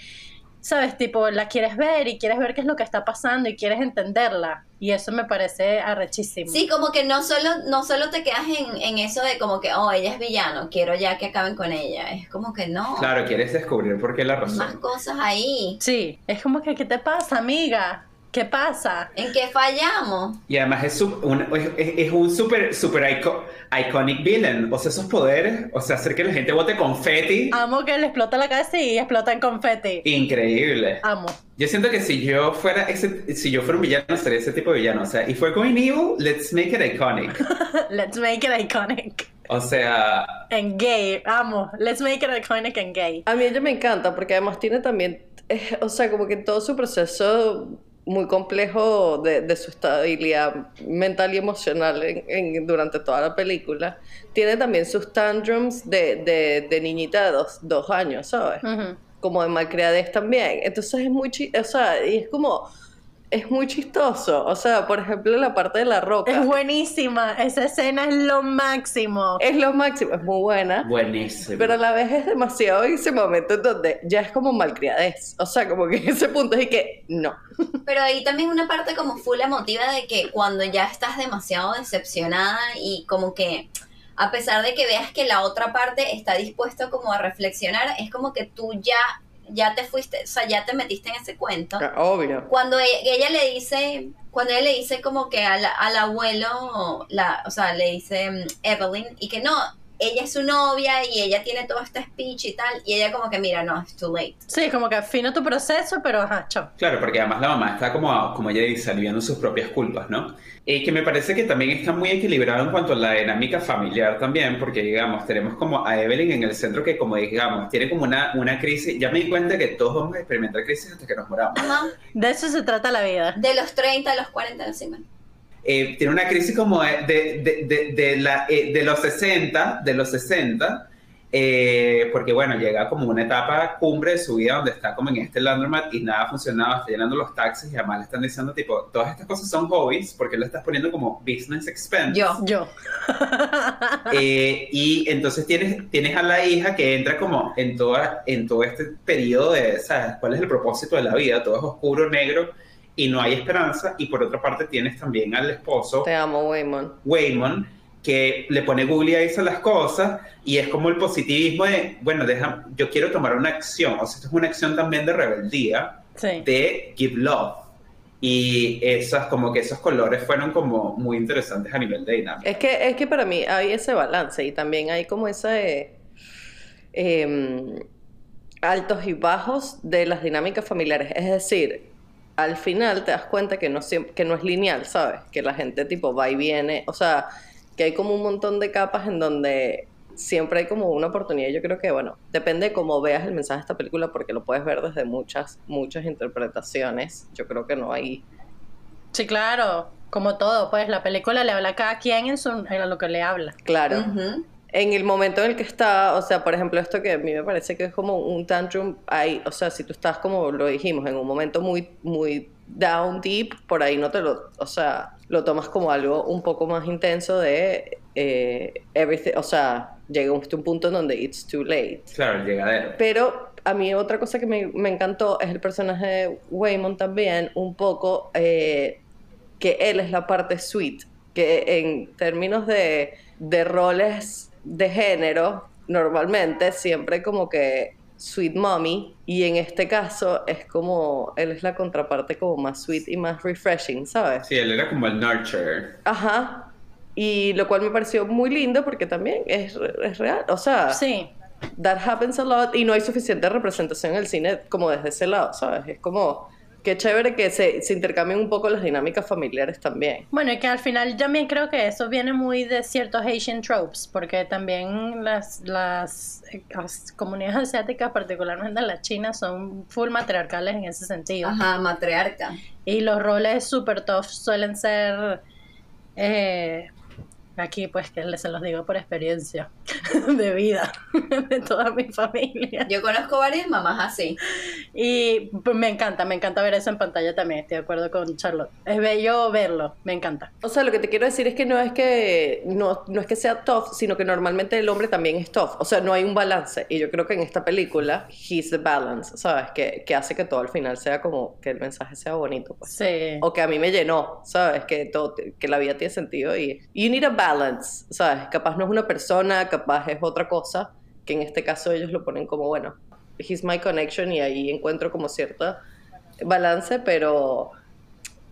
¿sabes? Tipo, la quieres ver y quieres ver qué es lo que está pasando y quieres entenderla. Y eso me parece arrechísimo. Sí, como que no solo, no solo te quedas en, en eso de como que, oh, ella es villano, quiero ya que acaben con ella. Es como que no. Claro, quieres descubrir por qué la Hay Más razón. cosas ahí. Sí, es como que, ¿qué te pasa, amiga? ¿Qué pasa? ¿En qué fallamos? Y además es, su- un, es, es un super, super ico- iconic villain. O sea, esos poderes, o sea, hacer que la gente bote confeti, Amo que le explota la cabeza y explota en confeti. increíble. Amo. Yo siento que si yo fuera ese, si yo fuera un villano, sería ese tipo de villano. O sea, if we're going evil, let's make it iconic. [LAUGHS] Let's make it iconic. O sea, En gay, amo. Let's make it iconic en gay. A mí ella me encanta porque además tiene también, eh, o sea, como que todo su proceso muy complejo de, de su estabilidad mental y emocional en- en- durante toda la película, tiene también sus tantrums de, de, de niñita de dos, dos años, ¿sabes? Como de malcriadez también. Entonces es muy, o sea, y es como, es muy chistoso. O sea, por ejemplo, la parte de la roca. Es buenísima. Esa escena es lo máximo. Es lo máximo, es muy buena. buenísimo. Pero a la vez es demasiado en ese momento en donde ya es como malcriadez. O sea, como que en [LAUGHS] ese punto es que no. Pero ahí también una parte como full emotiva de que cuando ya estás demasiado decepcionada y como que a pesar de que veas que la otra parte está dispuesto como a reflexionar, es como que tú ya, ya te fuiste, o sea, ya te metiste en ese cuento. Obvio. Cuando ella, ella le dice, cuando ella le dice como que al, al abuelo, la, o sea, le dice mm, Evelyn, y que no, ella es su novia y ella tiene todo este speech y tal, y ella como que, mira, no, it's too late. Sí, como que afino tu proceso, pero ajá, chao. Claro, porque además la mamá está como, como ella dice, aliviando sus propias culpas, ¿no? Y que me parece que también está muy equilibrado en cuanto a la dinámica familiar también, porque digamos, tenemos como a Evelyn en el centro que como digamos, tiene como una, una crisis, ya me di cuenta que todos vamos a experimentar crisis hasta que nos moramos. Ajá. De eso se trata la vida. De los 30 a los 40 encima. Eh, tiene una crisis como de, de, de, de- de la, eh, de los 60, de los 60, eh, porque bueno, llega como una etapa cumbre de su vida donde está como en este laundromat y nada funcionaba, está llenando los taxis y además le están diciendo tipo, todas estas cosas son hobbies porque lo estás poniendo como business expense. Yo. Yo. [LAUGHS] Eh, y entonces tienes, tienes a la hija que entra como en, toda, en todo este periodo de, ¿sabes? ¿Cuál es el propósito de la vida? Todo es oscuro, negro y no hay esperanza. Y por otra parte tienes también al esposo, Te amo, Waymon. Waymon, que le pone Google dice las cosas y es como el positivismo de, bueno, deja, yo quiero tomar una acción. O sea, esto es una acción también de rebeldía, Sí. de give love. Y esas, como que esos colores fueron como muy interesantes a nivel de dinámica. Es que, es que para mí hay ese balance y también hay como ese em, altos y bajos de las dinámicas familiares. Es decir, al final te das cuenta que no, siem- que no es lineal, ¿sabes? Que la gente tipo va y viene. O sea, que hay como un montón de capas en donde siempre hay como una oportunidad. Yo creo que, bueno, depende de cómo veas el mensaje de esta película porque lo puedes ver desde muchas, muchas interpretaciones. Yo creo que no hay... Sí, claro. Como todo, pues la película le habla a cada quien en, su, en lo que le habla. Claro. Ujú. En el momento en el que está, o sea, por ejemplo, esto que a mí me parece que es como un tantrum, hay, o sea, si tú estás como lo dijimos, en un momento muy, muy down deep, por ahí no te lo, o sea, lo tomas como algo un poco más intenso de eh, everything, o sea, llega un, un punto en donde it's too late. Claro, el llegadero. Pero a mí otra cosa que me, me encantó es el personaje de Waymon también, un poco eh, que él es la parte sweet, que en términos de, de roles de género, normalmente siempre como que sweet mommy, y en este caso es como, él es la contraparte como más sweet y más refreshing, ¿sabes? Sí, él era como el nurturer. Ajá. Y lo cual me pareció muy lindo porque también es, es real, o sea... Sí. That happens a lot y no hay suficiente representación en el cine como desde ese lado, ¿sabes? Es como que chévere que se, se intercambien un poco las dinámicas familiares también. Bueno, y que al final también creo que eso viene muy de ciertos Asian tropes, porque también las, las, eh, las comunidades asiáticas, particularmente las chinas, son full matriarcales en ese sentido. Ajá, matriarca. Y los roles super tough suelen ser... eh, aquí pues que les se los digo por experiencia [LAUGHS] de vida [LAUGHS] de toda mi familia. Yo conozco varias mamás así. Y me encanta, me encanta ver eso en pantalla también, estoy de acuerdo con Charlotte. Es bello verlo, me encanta. O sea, lo que te quiero decir es que no es que no, no es que sea tough, sino que normalmente el hombre también es tough. O sea, no hay un balance. Y yo creo que en esta película, he's the balance, ¿sabes? Que, que hace que todo al final sea como que el mensaje sea bonito, pues. Sí. O que a mí me llenó, ¿sabes? Que, todo, que la vida tiene sentido y... You need a balance, ¿sabes? Capaz no es una persona, capaz es otra cosa, que en este caso ellos lo ponen como, bueno, he's my connection y ahí encuentro como cierta balance, pero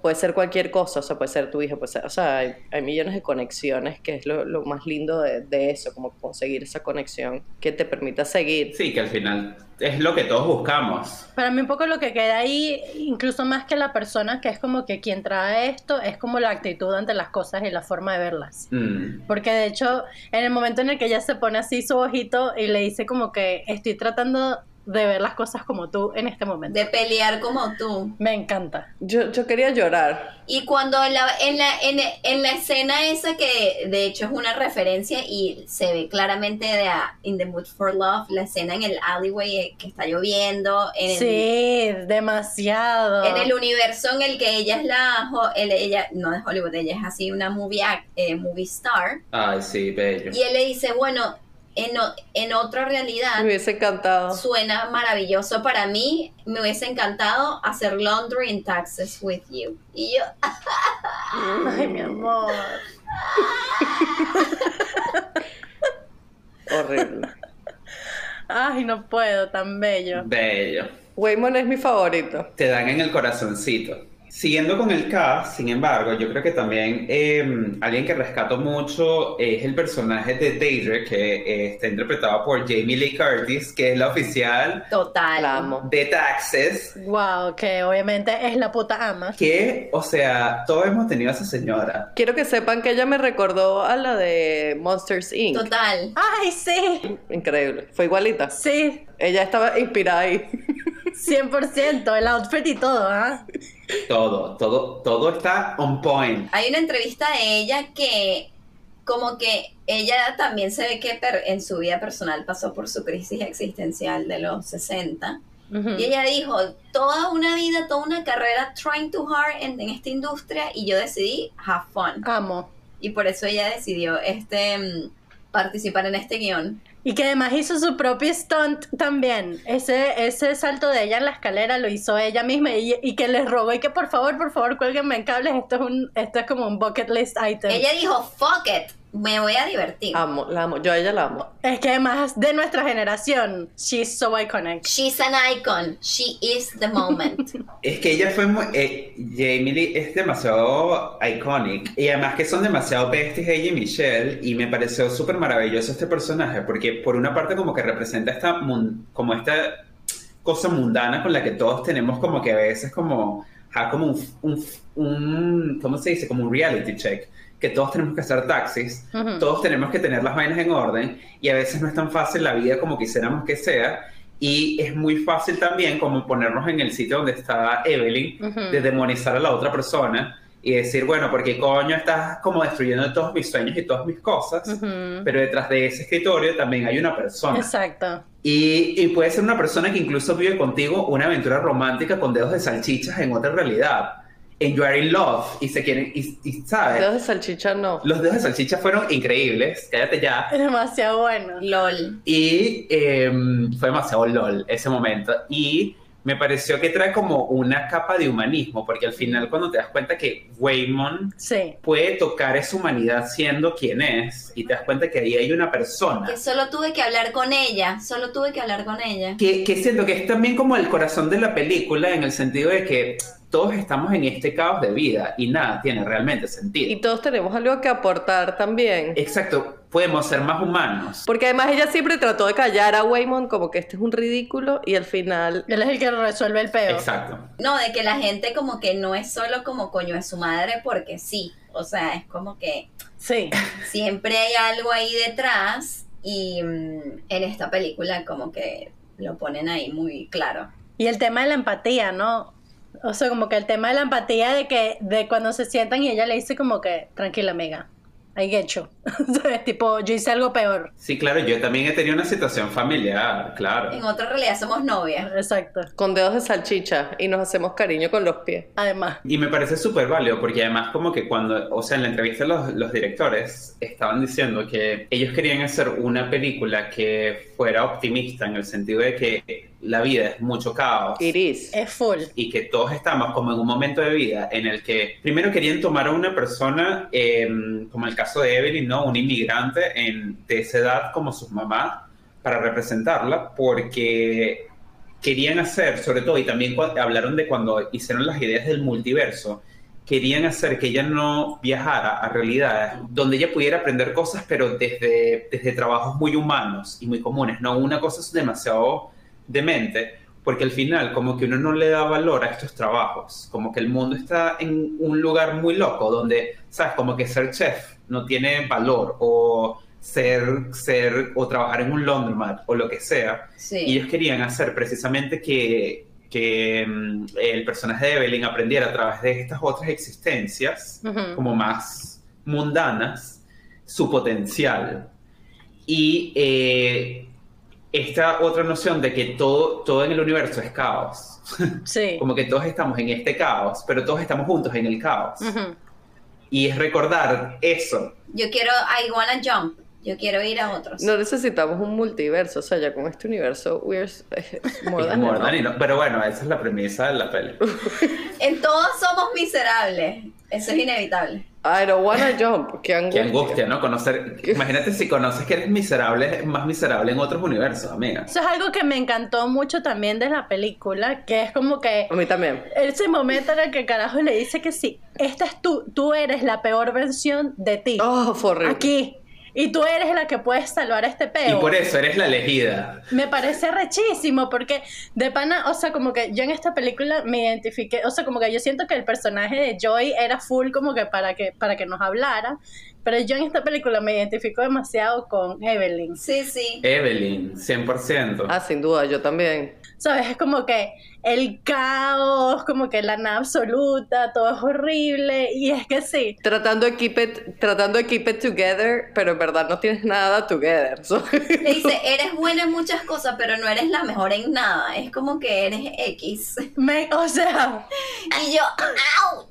puede ser cualquier cosa, o sea, puede ser tu hija, puede ser, o sea, hay, hay millones de conexiones, que es lo, lo más lindo de, de eso, como conseguir esa conexión que te permita seguir. Sí, que al final es lo que todos buscamos. Para mí un poco lo que queda ahí, incluso más que la persona, que es como que quien trae esto, es como la actitud ante las cosas y la forma de verlas. Mm. Porque de hecho, en el momento en el que ella se pone así su ojito y le dice como que estoy tratando de ver las cosas como tú en este momento. De pelear como tú. Me encanta. Yo, yo quería llorar. Y cuando en la, en, la, en, en la escena esa que de hecho es una referencia y se ve claramente de a In the Mood for Love, la escena en el alleyway eh, que está lloviendo, en el, Sí, demasiado. en el universo en el que ella es la, ella, no es Hollywood, ella es así una movie, act- eh, movie star. Ay, sí, bello. Y él le dice, bueno, en, o- en otra realidad Me hubiese encantado. suena maravilloso para mí. Me hubiese encantado hacer laundry in Texas with you. Y yo, [LAUGHS] Ay, mi amor. [LAUGHS] Horrible. Ay, no puedo, tan bello. Bello. Waymon es mi favorito. Te dan en el corazoncito. Siguiendo con el cast, sin embargo, yo creo que también eh, alguien que rescato mucho es el personaje de Deidre, que eh, está interpretado por Jamie Lee Curtis, que es la oficial Total. La amo. de Taxes. Wow, que obviamente es la puta ama. Que, o sea, todos hemos tenido a esa señora. Quiero que sepan que ella me recordó a la de Monsters Inc. Total. Ay, sí, Increíble. Fue igualita. sí, Ella estaba inspirada ahí. [LAUGHS] 100%, el outfit y todo, ¿ah? Todo, todo, todo está on point. Hay una entrevista de ella que como que ella también se ve que per- en su vida personal pasó por su crisis existencial de los 60. Ujú. Y ella dijo, toda una vida, toda una carrera trying too hard en, en esta industria y yo decidí have fun. Amo. Y por eso ella decidió este mm, participar en este guion. Y que además hizo su propio stunt también. Ese, ese salto de ella en la escalera lo hizo ella misma y, y que les rogó y que por favor, por favor, cuélguenme en cables. Esto es, un, esto es como un bucket list item. Ella dijo, fuck it, me voy a divertir. Amo, la amo. Yo a ella la amo. Es que además de nuestra generación, she's so iconic. She's an icon, she is the moment. [LAUGHS] Es que ella fue muy... eh, Jamie Lee es demasiado iconic. Y además que son demasiado besties ella y Michelle. Y me pareció súper maravilloso este personaje. Porque por una parte como que representa esta... Como esta cosa mundana con la que todos tenemos como que a veces como... ja, como un, un, un- ¿Cómo se dice? Como un reality check. Que todos tenemos que hacer taxis. Ujú. Todos tenemos que tener las vainas en orden. Y a veces no es tan fácil la vida como quisiéramos que sea. Y es muy fácil también como ponernos en el sitio donde está Evelyn, Ujú. de demonizar a la otra persona y decir, bueno, porque coño estás como destruyendo todos mis sueños y todas mis cosas, Ujú. pero detrás de ese escritorio también hay una persona. Exacto. Y, y puede ser una persona que incluso vive contigo una aventura romántica con dedos de salchichas en otra realidad. En You Are in Love y se quieren, y, y ¿sabes? Dedos de salchicha no. Los dedos de salchicha fueron increíbles, cállate ya. Demasiado bueno. LOL. Y eh, fue demasiado lol ese momento. Y me pareció que trae como una capa de humanismo, porque al final cuando te das cuenta que Waymon Sí. puede tocar esa humanidad siendo quien es, y te das cuenta que ahí hay una persona. Que solo tuve que hablar con ella, solo tuve que hablar con ella. Que, que siento que es también como el corazón de la película en el sentido de que todos estamos en este caos de vida y nada tiene realmente sentido. Y todos tenemos algo que aportar también. Exacto, podemos ser más humanos. Porque además ella siempre trató de callar a Waymond como que este es un ridículo y al final Él es el que resuelve el peo. Exacto. No, de que la gente como que no es solo como coño de su madre porque sí. O sea, es como que Sí. siempre hay algo ahí detrás y mm, en esta película como que lo ponen ahí muy claro. Y el tema de la empatía, ¿no? O sea, como que el tema de la empatía de que de cuando se sientan y ella le dice como que, tranquila amiga, I get you. [LAUGHS] ¿Sabes? Tipo, yo hice algo peor. Sí, claro, yo también he tenido una situación familiar, claro. En otra realidad somos novias. Exacto. con dedos de salchicha y nos hacemos cariño con los pies. Además. Y me parece súper válido porque además como que cuando, o sea, en la entrevista los, los directores estaban diciendo que ellos querían hacer una película que fuera optimista en el sentido de que la vida es mucho caos. Iris. Es full. y que todos estamos como en un momento de vida en el que primero querían tomar a una persona, eh, como el caso de Evelyn, ¿no? Un inmigrante en, de esa edad como su mamá, para representarla, porque querían hacer, sobre todo, y también hablaron de cuando hicieron las ideas del multiverso, querían hacer que ella no viajara a realidades donde ella pudiera aprender cosas, pero desde, desde trabajos muy humanos y muy comunes, no una cosa demasiado demente, porque al final como que uno no le da valor a estos trabajos, como que el mundo está en un lugar muy loco, donde, ¿sabes? Como que ser chef no tiene valor, o ser, ser, o trabajar en un laundromat, o lo que sea, y Sí. ellos querían hacer precisamente que, que mm, el personaje de Evelyn aprendiera a través de estas otras existencias, Ujú. como más mundanas, su potencial. Y eh, esta otra noción de que todo, todo en el universo es caos. Sí. [LAUGHS] como que todos estamos en este caos, pero todos estamos juntos en el caos. Ujú. Y es recordar eso. Yo quiero I Wanna Jump. Yo quiero ir a otros. No necesitamos un multiverso, o sea, ya con este universo, we're eh, [LAUGHS] more than more enough. than enough. Pero bueno, esa es la premisa de la peli. [LAUGHS] En todos somos miserables. Eso es inevitable. I don't wanna jump. Qué angustia. Qué angustia, ¿no? Conocer. Imagínate si conoces que eres miserable, más miserable en otros universos, amiga. Eso es algo que me encantó mucho también de la película, que es como que A mí también. ese momento en el que carajo le dice que sí, esta es tú, tú eres la peor versión de ti. Oh, fue horrible. aquí. Y tú eres la que puedes salvar este Y peo. por eso eres la elegida. Me parece rechísimo porque de pana, o sea, como que yo en esta película me identifiqué, o sea, como que yo siento que el personaje de Joy era full como que para que para que nos hablara, pero yo en esta película me identifico demasiado con Evelyn. Sí, sí. Evelyn, 100%. Ah, sin duda, yo también. ¿Sabes? Es como que el caos, como que la nada absoluta, todo es horrible y es que sí. Tratando de keep it, tratando de keep it together, pero en verdad no tienes nada together. [LAUGHS] So- Le dice, eres buena en muchas cosas, pero no eres la mejor en nada. Es como que eres X. Me, o sea, Y yo, ¡au!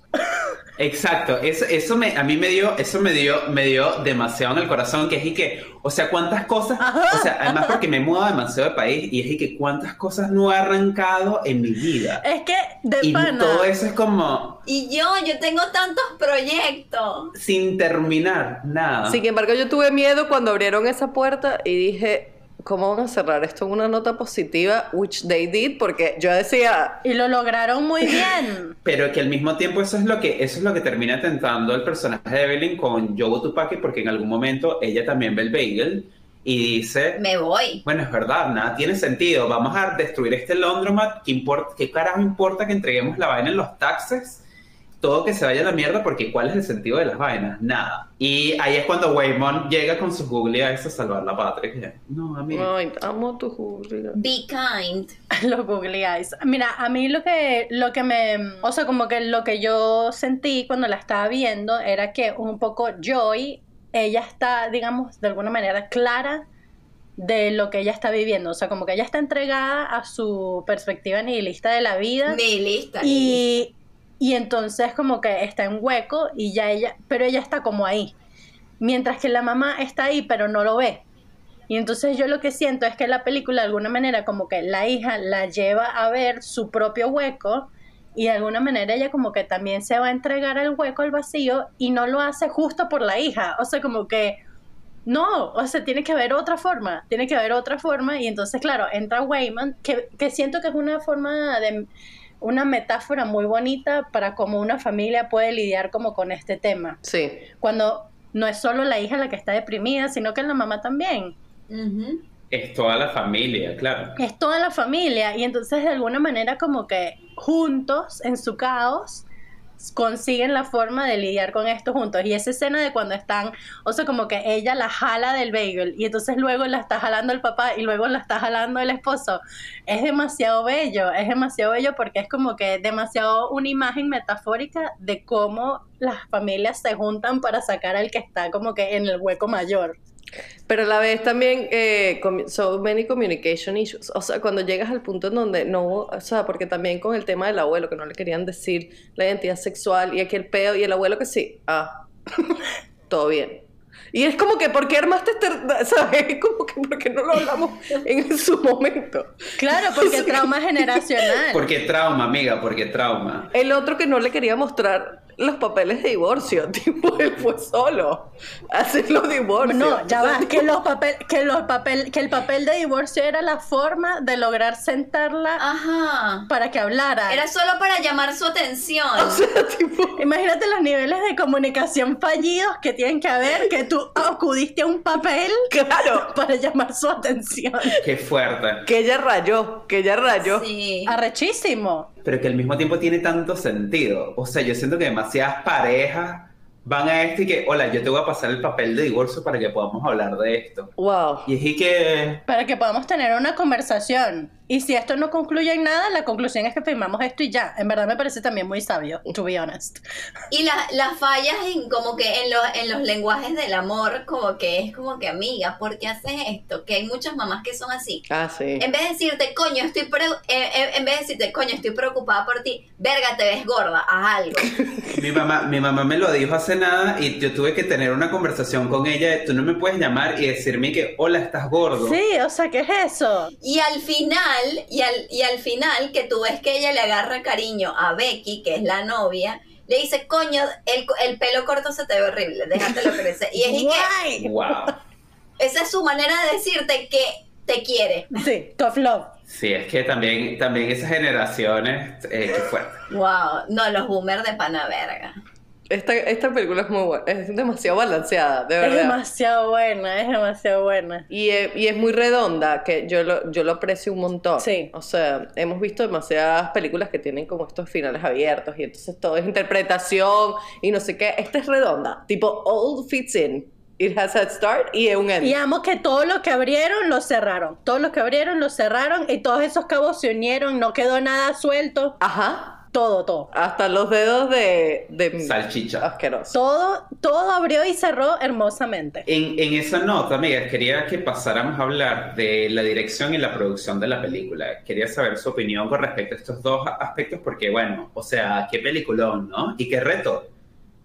Exacto, eso, eso me, a mí me dio, eso me dio, me dio demasiado en el corazón, que es y que, o sea, cuántas cosas, o sea, además porque me muevo demasiado de país, y es y que cuántas cosas no he arrancado en mi vida. es que de Y pana. todo eso es como Y yo, yo tengo tantos proyectos. sin terminar nada. Sin embargo, yo tuve miedo cuando abrieron esa puerta y dije, ¿cómo van a cerrar esto en una nota positiva? Which they did, porque yo decía, Y lo lograron muy [LAUGHS] bien. Pero que al mismo tiempo eso es lo que, eso es lo que termina tentando el personaje de Evelyn con Yogo Tupaki, porque en algún momento ella también ve el bagel y dice, Me voy. bueno, es verdad, nada tiene sentido, vamos a destruir este laundromat, ¿qué, import- qué carajo importa que entreguemos la vaina en los taxes? Todo que se vaya a la mierda porque ¿cuál es el sentido de las vainas? Nada. Y ahí es cuando Waymon llega con su Google a salvar la patria. que, no, amigo. ay, amo tu Julia. Be kind. [LAUGHS] Lo googleáis. Mira, a mí lo que, lo que me, o sea, como que lo que yo sentí cuando la estaba viendo era que un poco Joy, ella está, digamos, de alguna manera clara de lo que ella está viviendo. O sea, como que ella está entregada a su perspectiva nihilista de la vida. Mi lista. Y, y entonces como que está en hueco y ya ella, pero ella está como ahí. Mientras que la mamá está ahí pero no lo ve. Y entonces yo lo que siento es que la película de alguna manera como que la hija la lleva a ver su propio hueco y de alguna manera ella como que también se va a entregar al hueco, al vacío y no lo hace justo por la hija. O sea, como que no, o sea, tiene que haber otra forma, tiene que haber otra forma y entonces, claro, entra Wayman, que, que siento que es una forma de, una metáfora muy bonita para cómo una familia puede lidiar como con este tema, Sí, cuando no es solo la hija la que está deprimida, sino que la mamá también. Es toda la familia, claro. es toda la familia y entonces de alguna manera como que juntos en su caos consiguen la forma de lidiar con esto juntos y esa escena de cuando están, o sea, como que ella la jala del bagel y entonces luego la está jalando el papá y luego la está jalando el esposo, es demasiado bello, es demasiado bello porque es como que demasiado una imagen metafórica de cómo las familias se juntan para sacar al que está como que en el hueco mayor. Pero a la vez también, eh, so many communication issues. O sea, cuando llegas al punto en donde no, o sea, porque también con el tema del abuelo, que no le querían decir la identidad sexual y aquel peo, y el abuelo que sí, ah, [LAUGHS] todo bien. Y es como que, ¿por qué armaste este, [LAUGHS] sabes? Es como que, ¿por qué no lo hablamos en [LAUGHS] su momento? Claro, porque trauma generacional. Porque trauma, amiga, porque trauma. El otro que no le quería mostrar los papeles de divorcio, [LAUGHS] tipo, él fue solo a hacer los divorcios. No, ya O sea, va, que los papel, que los papel, que el papel de divorcio era la forma de lograr sentarla Ajá. para que hablara. Era solo para llamar su atención. [LAUGHS] O sea, tipo, Imagínate los niveles de comunicación fallidos que tienen que haber, que tú acudiste a un papel [LAUGHS] claro, para llamar su atención. Qué fuerte. que ella rayó, que ella rayó. Sí. Arrechísimo. Pero que al mismo tiempo tiene tanto sentido. O sea, yo siento que demasiadas parejas van a esto y que, hola, yo te voy a pasar el papel de divorcio para que podamos hablar de esto. Wow. Y es y que, Para que podamos tener una conversación. Y si esto no concluye en nada, la conclusión es que firmamos esto y ya. En verdad me parece también muy sabio, to be honest. Y la- las fallas en como que en, los en los lenguajes del amor, como que es como que amiga, ¿por qué haces esto? Que hay muchas mamás que son así. Ah, sí. En vez de decirte, coño, estoy pre- eh, eh, en vez de decirte, coño, estoy preocupada por ti, verga, te ves gorda, haz algo. [LAUGHS] mi mamá, mi mamá me lo dijo hace nada y yo tuve que tener una conversación con ella. de, Tú no me puedes llamar y decirme que, hola, estás gordo. Sí, o sea, ¿qué es eso? Y al final, y al, y al final, que tú ves que ella le agarra cariño a Becky, que es la novia, le dice, coño, el, el pelo corto se te ve horrible, déjatelo crecer. Y es y que. Wow. esa es su manera de decirte que te quiere. Sí, tough love. Sí, es que también, también esas generaciones, eh, qué fuerte. Wow, no, los boomers de pana verga. Esta, esta película es muy buena, es demasiado balanceada, de Es verdad. demasiado buena, es demasiado buena. Y, eh, y es muy redonda, que yo lo, yo lo aprecio un montón. Sí. O sea, hemos visto demasiadas películas que tienen como estos finales abiertos y entonces todo es interpretación y no sé qué. Esta es redonda, tipo all fits in. It has a start y un end. Y amo que todo lo que abrieron lo cerraron. Todos los que abrieron lo cerraron y todos esos cabos se unieron, no quedó nada suelto. Ajá. Todo, todo. Hasta los dedos de, de Salchicha. asqueroso. Todo, todo abrió y cerró hermosamente. En, en esa nota, amigas, quería que pasáramos a hablar de la dirección y la producción de la película. Quería saber su opinión con respecto a estos dos aspectos, porque, bueno, o sea, qué peliculón, ¿no? Y qué reto.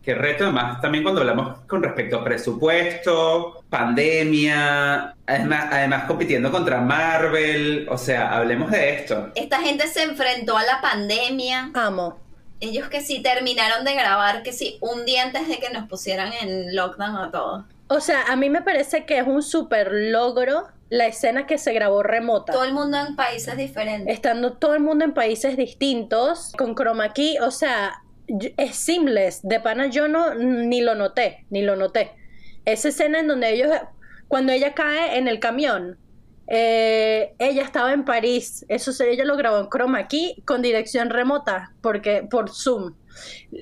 Qué reto, además, también cuando hablamos con respecto a presupuesto, pandemia, además, además compitiendo contra Marvel, o sea, hablemos de esto. Esta gente se enfrentó a la pandemia. Amo. Ellos que sí terminaron de grabar, que sí, un día antes de que nos pusieran en lockdown a todos. O sea, a mí me parece que es un súper logro la escena que se grabó remota. Todo el mundo en países diferentes. Estando todo el mundo en países distintos, con chroma key, o sea, es seamless. De pana yo no ni lo noté, ni lo noté. Esa escena en donde ellos, cuando ella cae en el camión, eh, ella estaba en París. Eso se, ella lo grabó en chroma key con dirección remota, porque por Zoom.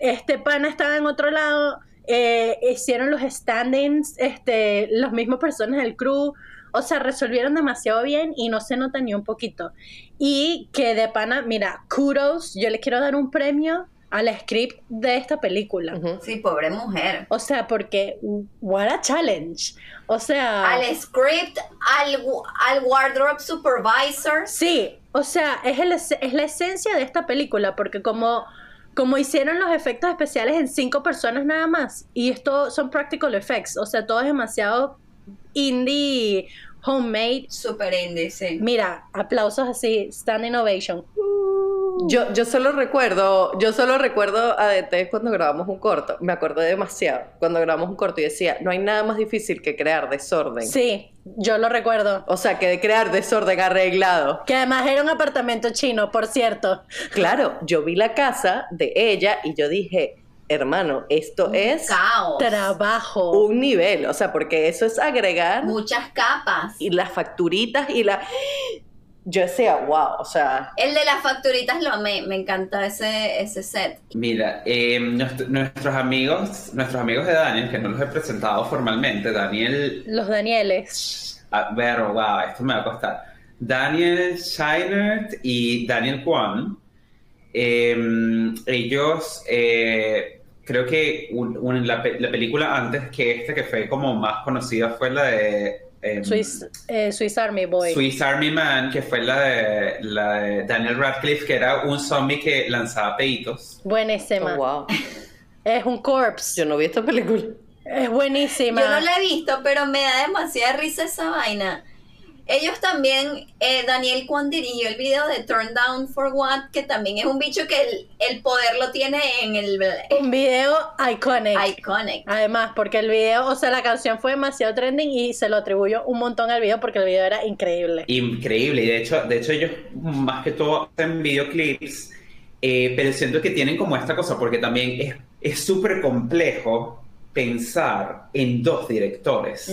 Este pana estaba en otro lado. eh, hicieron los standings, este, los mismos personas del crew. O sea, resolvieron demasiado bien y no se nota ni un poquito. Y que de pana, mira, kudos, yo le quiero dar un premio a la script de esta película. Sí, pobre mujer. O sea, porque, what a challenge. O sea, Al script, al, al wardrobe supervisor. sí, o sea, es, el es- la esencia de esta película, porque como, como hicieron los efectos especiales en cinco personas nada más, y esto son practical effects, o sea, todo es demasiado indie, homemade. Super indie, sí. Mira, aplausos así, standing ovation. Yo, yo solo recuerdo, yo solo recuerdo a DT cuando grabamos un corto. Me acordé demasiado cuando grabamos un corto y decía, no hay nada más difícil que crear desorden. Sí, yo lo recuerdo. O sea, que de crear desorden arreglado. Que además era un apartamento chino, por cierto. Claro, yo vi la casa de ella y yo dije, hermano, esto es Caos. Trabajo. un nivel. O sea, porque eso es agregar Muchas capas. y las facturitas y la... Yo decía, wow, o sea, El de las facturitas lo amé. Me encanta ese, ese set. Mira, eh, nuestro- nuestros amigos, nuestros amigos de Daniel, que no los he presentado formalmente, Daniel Los Danieles. A ver, wow, esto me va a costar. Daniel Scheinert y Daniel Kwan, eh, ellos, eh, creo que un- un- la, la película antes que esta, que fue como más conocida, fue la de eh, Swiss, eh, Swiss Army Boy. Swiss Army Man, que fue la de, la de Daniel Radcliffe, que era un zombie que lanzaba peitos. Buenísima. oh, wow. [LAUGHS] Es un corpse. Yo no vi esta película. Es buenísima. Yo no la he visto, pero me da demasiada risa esa vaina. Ellos también, eh, Daniel Kwan dirigió el video de Turn Down for What, que también es un bicho que el, el poder lo tiene en el Un video iconic. Iconic. Además, porque el video, o sea, la canción fue demasiado trending y se lo atribuyó un montón al video porque el video era increíble. Increíble, y de hecho, de hecho ellos más que todo hacen videoclips, eh, pero siento que tienen como esta cosa, porque también es es súper complejo pensar en dos directores,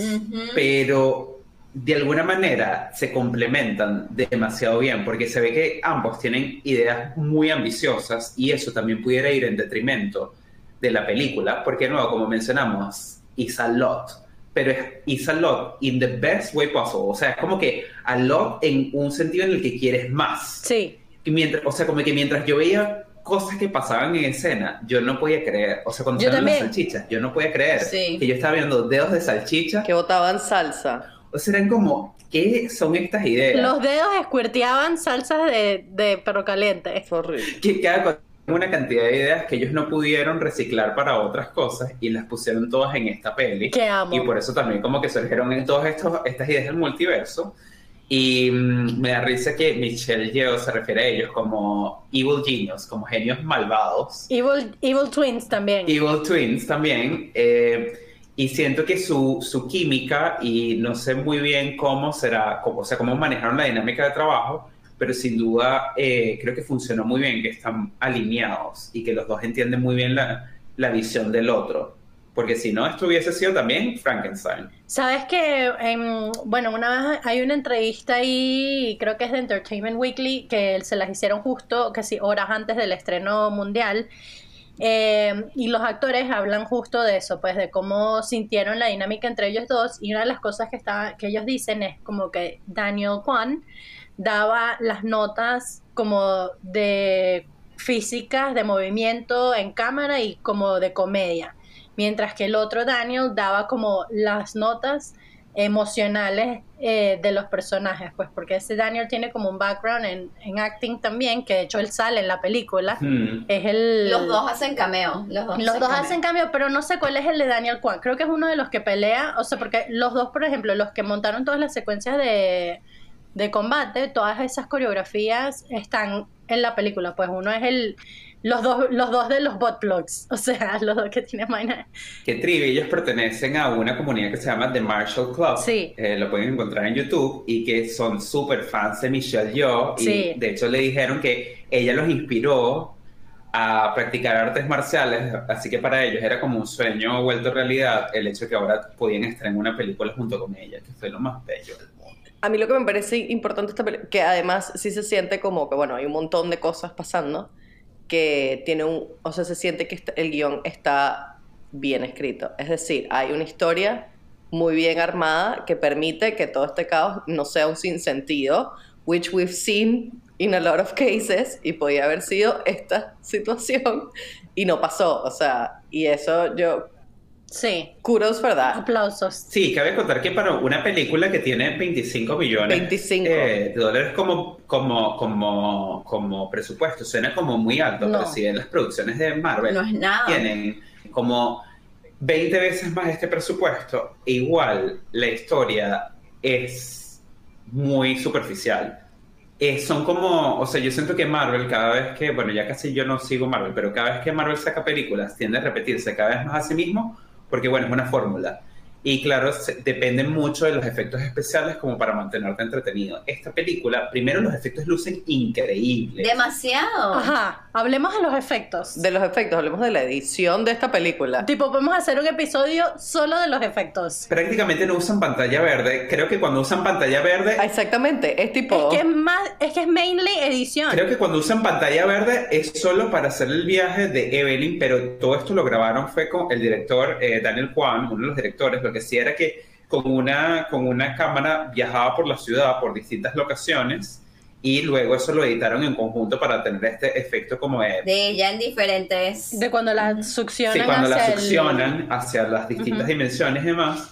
pero de alguna manera se complementan demasiado bien, porque se ve que ambos tienen ideas muy ambiciosas y eso también pudiera ir en detrimento de la película, porque no, como mencionamos, is a lot, pero es is a lot in the best way possible, o sea, es como que a lot en un sentido en el que quieres más. Sí. Y mientras, o sea, como que mientras yo veía cosas que pasaban en escena, yo no podía creer, o sea, cuando Yo estaban las salchichas, yo no podía creer Sí. que yo estaba viendo dedos de salchicha, Que botaban salsa. O sea, eran como, ¿qué son estas ideas? Los dedos escuerteaban salsas de, de perro caliente. Fue horrible. Que cada una cantidad de ideas que ellos no pudieron reciclar para otras cosas y las pusieron todas en esta peli. Que amo. Y por eso también como que surgieron en todas estos, estas ideas del multiverso. Y mm, me da risa que Michelle Yeoh se refiere a ellos como evil genius, como genios malvados. Evil, Evil Twins también. Evil Twins también. eh, y siento que su, su química, y no sé muy bien cómo será, cómo, o sea, cómo manejaron la dinámica de trabajo, pero sin duda eh, creo que funcionó muy bien, que están alineados y que los dos entienden muy bien la, la visión del otro. Porque si no, esto hubiese sido también Frankenstein. Sabes que, em, bueno, una vez hay una entrevista ahí, creo que es de Entertainment Weekly, que se las hicieron justo, casi horas antes del estreno mundial. Em, y los actores hablan justo de eso, pues de cómo sintieron la dinámica entre ellos dos. Y una de las cosas que, que ellos dicen es como que Daniel Kwan daba las notas como de físicas, de movimiento en cámara y como de comedia mientras que el otro Daniel daba como las notas emocionales eh, de los personajes, pues porque ese Daniel tiene como un background en, en acting también, que de hecho él sale en la película, Hmm. es el... Los dos hacen cameo. Los dos, Los dos cameo. hacen cambio, pero no sé cuál es el de Daniel Kwan. Creo que es uno de los que pelea, o sea, porque los dos, por ejemplo, los que montaron todas las secuencias de, de combate, todas esas coreografías están en la película. Pues uno es el los dos, los dos de los bot blogs, o sea, [LAUGHS] los dos que tienen vaina. Que trivia, ellos pertenecen a una comunidad que se llama The Marshall Club. Sí. Eh, lo pueden encontrar en YouTube y que son súper fans de Michelle Yeoh. Sí. Y de hecho le dijeron que ella los inspiró a practicar artes marciales. Así que para ellos era como un sueño vuelto realidad el hecho de que ahora podían estar en una película junto con ella, que fue lo más bello del mundo. A mí lo que me parece importante esta que además sí se siente como que, bueno, hay un montón de cosas pasando, que tiene un, o sea, se siente que el guion está bien escrito. Es decir, hay una historia muy bien armada que permite que todo este caos no sea un sinsentido, which we've seen in a lot of cases, y podía haber sido esta [LAUGHS] situación, y no pasó, o sea, y eso yo, Sí, kudos, ¿verdad? aplausos. Sí, cabe contar que para una película que tiene 25 millones 25. eh, de dólares como, como, como, como presupuesto, suena como muy alto, No. pero si en las producciones de Marvel No es nada. tienen como 20 veces más este presupuesto, igual la historia es muy superficial. Eh, son como, o sea, yo siento que Marvel cada vez que, bueno, ya casi yo no sigo Marvel, pero cada vez que Marvel saca películas tiende a repetirse cada vez más a sí mismo, porque bueno, es una fórmula. Y claro, se- dependen mucho de los efectos especiales como para mantenerte entretenido. Esta película, primero los efectos lucen increíbles. Demasiado. Ajá, hablemos de los efectos. De los efectos, hablemos de la edición de esta película. Tipo, podemos hacer un episodio solo de los efectos. Prácticamente no usan pantalla verde. Creo que cuando usan pantalla verde, Ah, Exactamente, es tipo... Es que es más, es que es mainly edición. creo que cuando usan pantalla verde es solo para hacer el viaje de Evelyn, pero todo esto lo grabaron fue con el director eh, Daniel Kwan, uno de los directores, lo que hacía era que con una, con una cámara viajaba por la ciudad, por distintas locaciones, y luego eso lo editaron en conjunto para tener este efecto como de... De ella en diferentes. De cuando la succionan Sí, cuando la hacia el- succionan hacia las distintas Ujú. dimensiones y demás.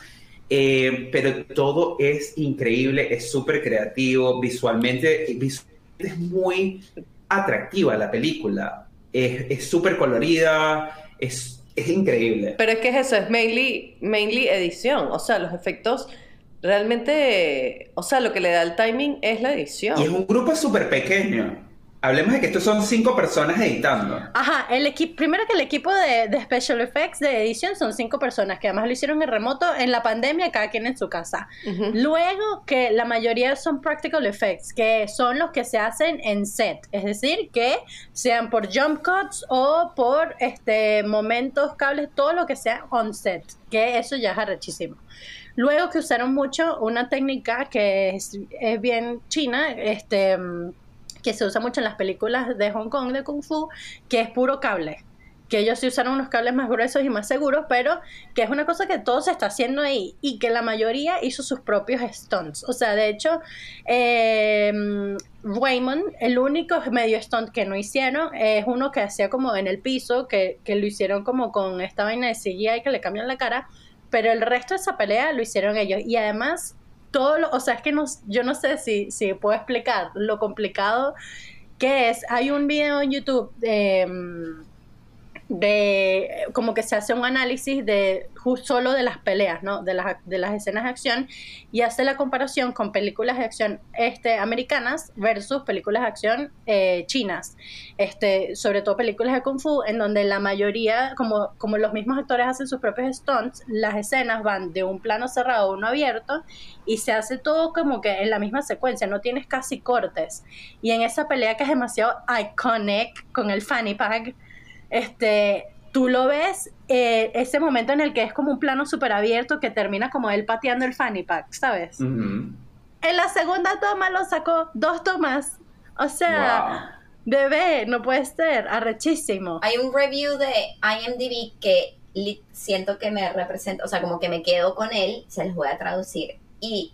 Eh, pero todo es increíble, es súper creativo, visualmente, visualmente es muy atractiva la película. Es es súper colorida, es, es increíble. Pero es que es eso, es mainly, mainly edición. O sea, los efectos realmente... O sea, lo que le da el timing es la edición. Y es un grupo súper pequeño. Hablemos de que estos son cinco personas editando. Ajá, el equipo, primero que el equipo de, de special effects de edición son cinco personas que además lo hicieron en remoto en la pandemia, cada quien en su casa. Ujú. Luego que la mayoría son practical effects, que son los que se hacen en set, es decir, que sean por jump cuts o por este momentos, cables, todo lo que sea on set, que eso ya es arrechísimo. Luego que usaron mucho una técnica que es, es bien china, este que se usa mucho en las películas de Hong Kong de Kung Fu, que es puro cable. Que ellos sí usaron unos cables más gruesos y más seguros, pero que es una cosa que todo se está haciendo ahí y que la mayoría hizo sus propios stunts. O sea, de hecho, eh, Raymond, el único medio stunt que no hicieron es uno que hacía como en el piso, que, que lo hicieron como con esta vaina de CGI que le cambian la cara, pero el resto de esa pelea lo hicieron ellos. Y además, todo lo, o sea, es que no, yo no sé si, si puedo explicar lo complicado que es, hay un video en YouTube mm, de como que se hace un análisis de solo de las peleas, ¿no? De las, de las escenas de acción y hace la comparación con películas de acción este, americanas versus películas de acción eh, chinas, este, sobre todo películas de kung fu, en donde la mayoría, como, como los mismos actores hacen sus propios stunts, las escenas van de un plano cerrado a uno abierto y se hace todo como que en la misma secuencia, no tienes casi cortes. Y en esa pelea que es demasiado iconic con el fanny pack, este, tú lo ves, eh, ese momento en el que es como un plano súper abierto que termina como él pateando el fanny pack, ¿sabes? Ujú. En la segunda toma lo sacó dos tomas. O sea, bebé, no puede ser, arrechísimo. Hay un review de IMDb que siento que me representa, o sea, como que me quedo con él, se los voy a traducir. Y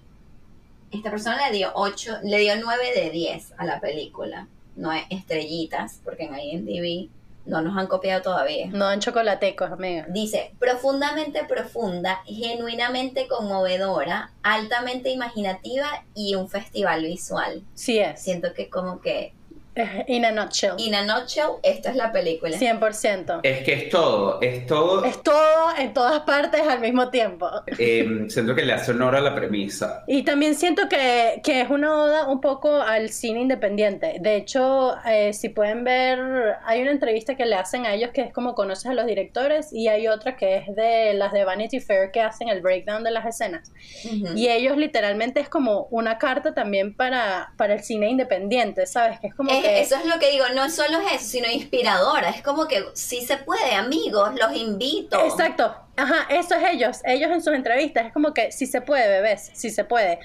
esta persona le dio 8, le dio 9 de 10 a la película. No es estrellitas, porque en IMDb no nos han copiado todavía. No dan chocolatecos, amiga. Dice, profundamente profunda, genuinamente conmovedora, altamente imaginativa y un festival visual. Sí es. Siento que como que, [LAUGHS] In a nutshell. in a nutshell, esta es la película. 100%. Es que es todo, es todo. Es todo en todas partes al mismo tiempo. eh, siento que le hace honor a la premisa. Y también siento que, que es una oda un poco al cine independiente. De hecho, eh, si pueden ver, hay una entrevista que le hacen a ellos que es como conoces a los directores y hay otra que es de las de Vanity Fair que hacen el breakdown de las escenas. Ujú. Y ellos literalmente es como una carta también para, para el cine independiente, ¿sabes? Que es como Es- que... eso es lo que digo, no es solo eso, sino inspiradora. Es como que sí se puede, amigos, los invito. Exacto, ajá, eso es ellos, ellos en sus entrevistas, es como que si se puede, bebés, si se puede,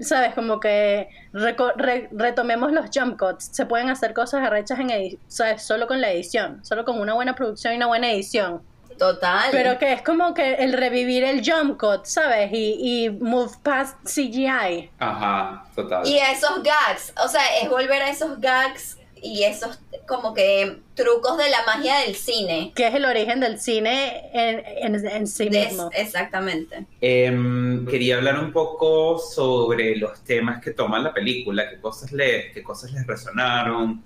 sabes, como que re- retomemos los jump cuts, se pueden hacer cosas arrechas en sabes, solo con la edición, solo con una buena producción y una buena edición, Total. pero que es como que el revivir el jump cut, sabes, y, y move past CGI. Ajá, total. Y esos gags, o sea, es volver a esos gags y esos como que trucos de la magia del cine. que es el origen del cine en, en- en sí mismo. exactamente. Em, quería hablar un poco sobre los temas que toma la película, qué cosas les, qué cosas les resonaron,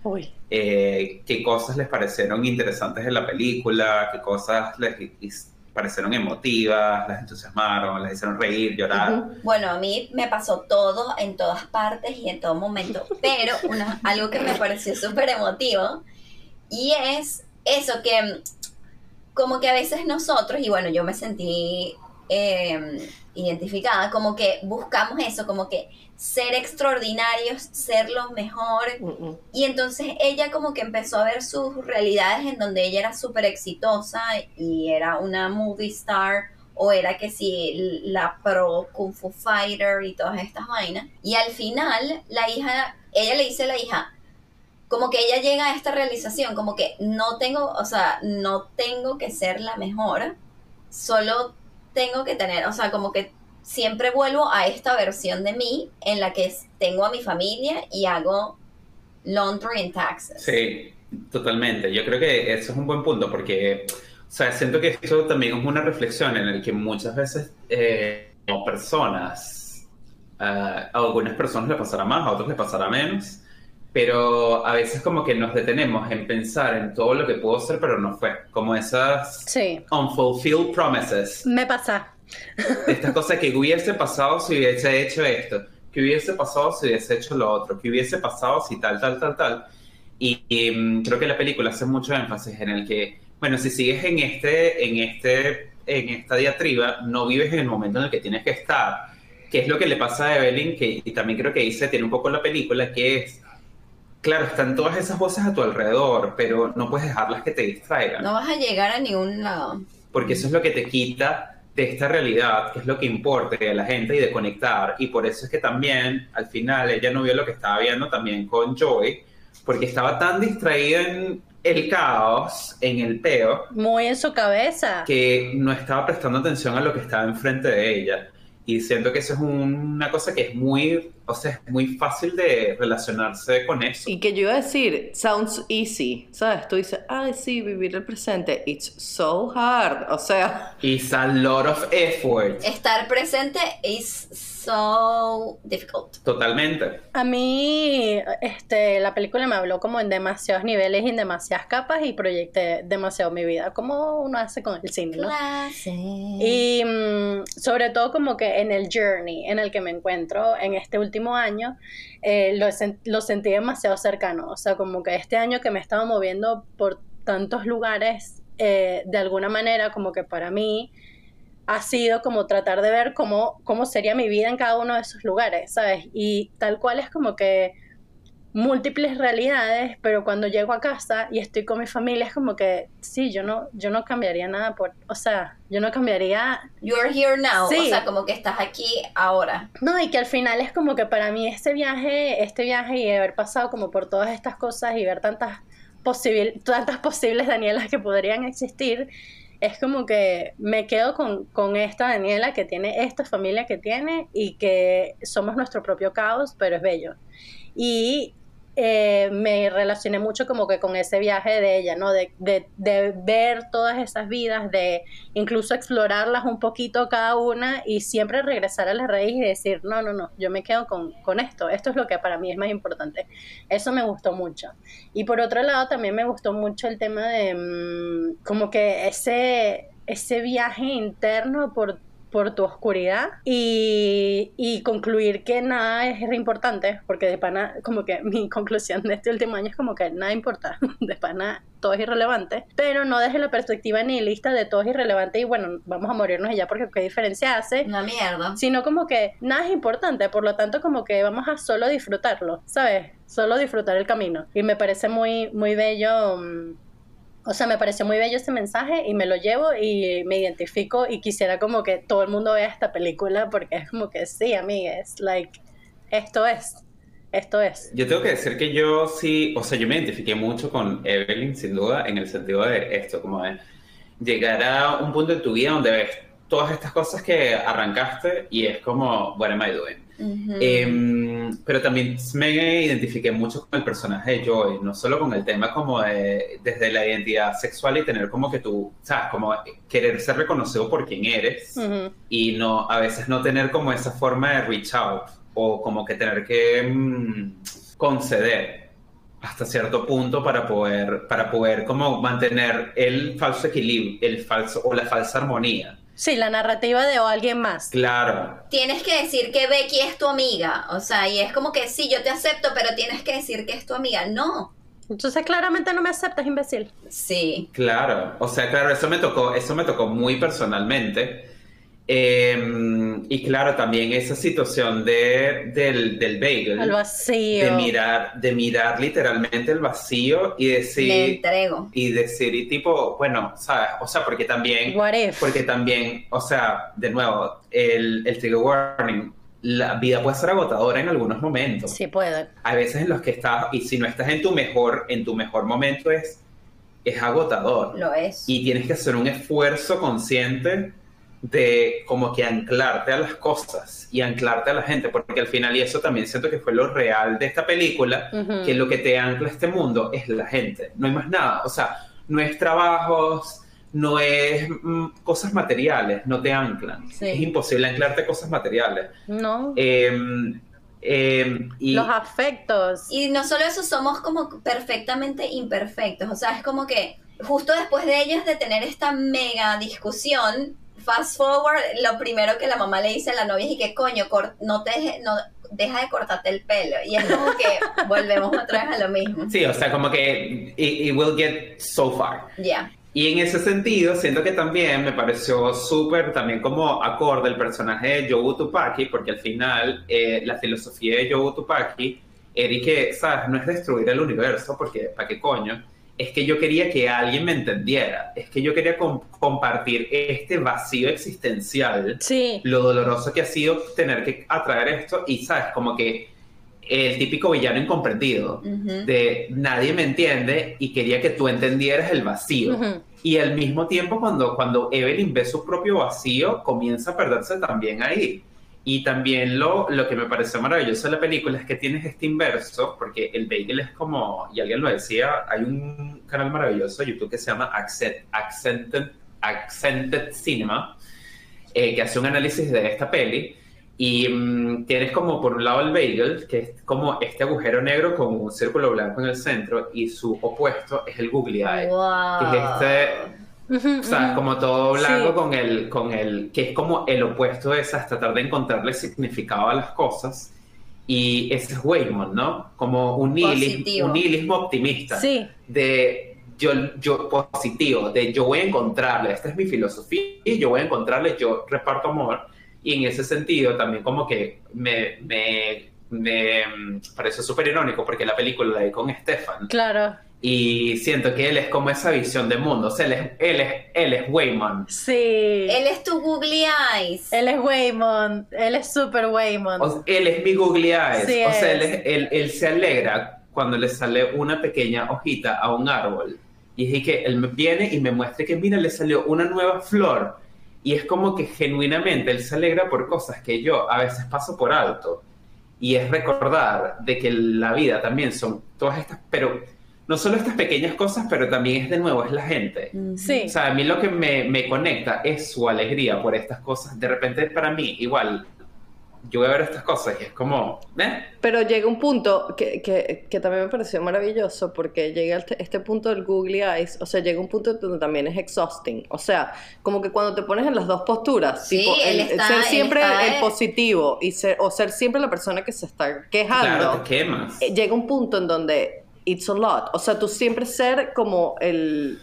eh, qué cosas les parecieron interesantes de la película, qué cosas les parecieron emotivas, las entusiasmaron, las hicieron reír, llorar. Bueno, a mí me pasó todo en todas partes y en todo momento, [LAUGHS] pero una- algo que me pareció súper emotivo y es eso que mm, como que a veces nosotros, y bueno, yo me sentí eh, identificada, como que buscamos eso, como que ser extraordinarios, ser Mm, mm. y entonces ella como que empezó a ver sus realidades en donde ella era súper exitosa y era una movie star o era que sí la pro kung fu fighter y todas estas vainas. Y al final la hija, ella le dice a la hija, como que ella llega a esta realización, como que no tengo, o sea, no tengo que ser la mejor, solo tengo que tener, o sea, como que siempre vuelvo a esta versión de mí en la que tengo a mi familia y hago laundry and taxes. Sí, totalmente. Yo creo que eso es un buen punto porque, o sea, siento que esto también es una reflexión en la que muchas veces eh, como personas, ah, a algunas personas les pasará más, a otros les pasará menos, pero a veces como que nos detenemos en pensar en todo lo que pudo ser, pero no fue. Como esas sí, unfulfilled promises. me pasa. [LAUGHS] Estas cosas que hubiese pasado si hubiese hecho esto, que hubiese pasado si hubiese hecho lo otro, que hubiese pasado si tal, tal, tal, tal. Y, y, mm, creo que la película hace mucho énfasis en el que, bueno, si sigues en este, en este, en esta diatriba, no vives en el momento en el que tienes que estar. Que es lo que le pasa a Evelyn, que y también creo que dice, tiene un poco la película, que es, claro, están todas esas voces a tu alrededor, pero no puedes dejarlas que te distraigan No vas a llegar a ningún lado. porque eso es lo que te quita de esta realidad, que es lo que importa de la gente y de conectar. Y por eso es que también, al final, ella no vio lo que estaba viendo también con Joy, porque estaba tan distraída en el caos, en el peo, Muy en su cabeza. que no estaba prestando atención a lo que estaba enfrente de ella. Y siento que eso es un- una cosa que es muy, o o sea, es muy fácil de relacionarse con eso. Y que yo iba a decir, sounds easy, ¿sabes? Tú dices, ay, sí, vivir el presente, it's so hard, o sea... It's a lot of effort. Estar presente is so difficult. Totalmente. A mí, este, la película me habló como en demasiados niveles y en demasiadas capas y proyecté demasiado mi vida, como uno hace con el cine, ¿no? Y mm, sobre todo como que en el journey en el que me encuentro en este último año, eh, lo, sen- lo sentí demasiado cercano, o sea, como que este año que me he estado moviendo por tantos lugares, eh, de alguna manera como que para mí ha sido como tratar de ver cómo, cómo sería mi vida en cada uno de esos lugares, ¿sabes? Y tal cual es como que múltiples realidades, pero cuando llego a casa y estoy con mi familia es como que sí, yo no, yo no cambiaría nada por, o sea, yo no cambiaría, You're here now. Sí. O sea, como que estás aquí ahora. no, y que al final es como que para mí este viaje, este viaje y haber pasado como por todas estas cosas y ver tantas, posibil tantas posibles Danielas que podrían existir, es como que me quedo con, con esta Daniela que tiene esta familia que tiene y que somos nuestro propio caos, pero es bello. Y eh, me relacioné mucho como que con ese viaje de ella, ¿no? De, de, de ver todas esas vidas, de incluso explorarlas un poquito cada una y siempre regresar a la raíz y decir, no, no, no, yo me quedo con, con esto, esto es lo que para mí es más importante. Eso me gustó mucho. Y por otro lado, también me gustó mucho el tema de mm, como que ese, ese viaje interno por, por tu oscuridad y, y concluir que nada es importante, porque de pana, como que mi [LAUGHS] conclusión de este último año es como que nada importa, [LAUGHS] de pana todo es irrelevante, pero no desde la perspectiva nihilista de todo es irrelevante y bueno, vamos a morirnos ya porque qué diferencia hace, Una mierda. sino como que nada es importante, por lo tanto como que vamos a solo disfrutarlo, ¿sabes? Solo disfrutar el camino. Y me parece muy, muy bello, mm, o sea, me pareció muy bello ese mensaje y me lo llevo y me identifico y quisiera como que todo el mundo vea esta película porque es como que sí, amigues, like, esto es, esto es. Yo tengo que decir que yo sí, o sea, yo me identifiqué mucho con Evelyn, sin duda, en el sentido de esto, como de llegar a un punto de tu vida donde ves todas estas cosas que arrancaste y es como, what am I doing? Ujú. Em, pero también me identifiqué mucho con el personaje de Joy, no solo con el tema como de, desde la identidad sexual y tener como que tú, sabes, como querer ser reconocido por quien eres Ujú. y no, a veces no tener como esa forma de reach out o como que tener que mm, conceder hasta cierto punto para poder, para poder como mantener el falso equilibrio, el falso o la falsa armonía. Sí, la narrativa de o alguien más. Claro, Tienes que decir que Becky es tu amiga. O sea, y es como que sí, yo te acepto, pero tienes que decir que es tu amiga. No. Entonces claramente no me aceptas, imbécil. Sí. Claro, o sea, claro, eso me tocó, eso me tocó muy personalmente. Eh, y claro, también esa situación de, del, del bagel, Al vacío. de mirar, de mirar literalmente el vacío y Me decir, entrego. y decir, y tipo, bueno, ¿sabes? O sea, porque también, What if? porque también, o sea, de nuevo, el, el trigger warning, la vida puede ser agotadora en algunos momentos Sí puede. hay veces en los que estás, y si no estás en tu mejor, en tu mejor momento es, es agotador. Lo es. Y tienes que hacer un esfuerzo consciente de como que anclarte a las cosas y anclarte a la gente, porque al final, y eso también siento que fue lo real de esta película, Ujú. que lo que te ancla a este mundo es la gente, no hay más nada, o sea, no es trabajos, no es mm, cosas materiales, no te anclan, Sí. es imposible anclarte a cosas materiales. No. Em, em, y, Los afectos. Y no solo eso, somos como perfectamente imperfectos. O sea, es como que justo después de ellas de tener esta mega discusión, fast forward, lo primero que la mamá le dice a la novia es y que coño, cor- no te deje- no, deja de cortarte el pelo. Y es como que [LAUGHS] volvemos otra vez a lo mismo. Sí, o sea, como que it, it will get so far. Ya. Y en ese sentido, siento que también me pareció súper, también como acorde el personaje de Joe Tupaki, porque al final eh, la filosofía de Joe Tupaki era y que, ¿sabes? No es destruir el universo, porque ¿para qué coño? Es que yo quería que alguien me entendiera, es que yo quería com- compartir este vacío existencial Sí. lo doloroso que ha sido tener que atraer esto y, ¿sabes? Como que el típico villano incomprendido de nadie me entiende y quería que tú entendieras el vacío. Y al mismo tiempo, cuando, cuando Evelyn ve su propio vacío, comienza a perderse también ahí. Y también lo, lo que me pareció maravilloso de la película es que tienes este inverso, porque el bagel es como, y alguien lo decía, hay un canal maravilloso de YouTube que se llama Accent, Accented, Accented Cinema, eh, que hace un análisis de esta peli. Y mm, tienes como por un lado el bagel, que es como este agujero negro con un círculo blanco en el centro, y su opuesto es el googly eye, que es este o sea, como todo blanco Sí. con el, con el, que es como el opuesto de esas, tratar de encontrarle significado a las cosas. Y ese es Waymond, ¿no? Como un nihilismo, Positivo. un nihilismo optimista. Sí. De yo, yo positivo, de yo voy a encontrarle, esta es mi filosofía, y yo voy a encontrarle, yo reparto amor. Y en ese sentido también como que me, me, me mm, parece súper irónico porque la película la vi con Stefan. Claro. Y siento que él es como esa visión de mundo. O sea, él es, él es, él es Wayman. Sí. Él es tu googly eyes. Él es Waymond. Él es super Waymond. O- él es mi googly eyes. Sí o sea, él, es- él, él se alegra cuando le sale una pequeña hojita a un árbol. Y es que él me viene y me muestra que, mira, le salió una nueva flor. Y es como que genuinamente él se alegra por cosas que yo a veces paso por alto. Y es recordar de que la vida también son todas estas, pero no solo estas pequeñas cosas, pero también es de nuevo, es la gente. Sí. O sea, a mí lo que me, me conecta es su alegría por estas cosas. De repente, para mí, igual, yo voy a ver estas cosas y es como, ¿eh? Pero llega un punto que, que, que también me pareció maravilloso porque llega este, este punto del googly eyes, o sea, llega un punto donde también es exhausting. O sea, como que cuando te pones en las dos posturas, Sí, tipo, él el- está- ser él siempre está, el eh. positivo y ser, o ser siempre la persona que se está quejando, Claro, te quemas. eh, llega un punto en donde it's a lot. O sea, tú siempre ser como el,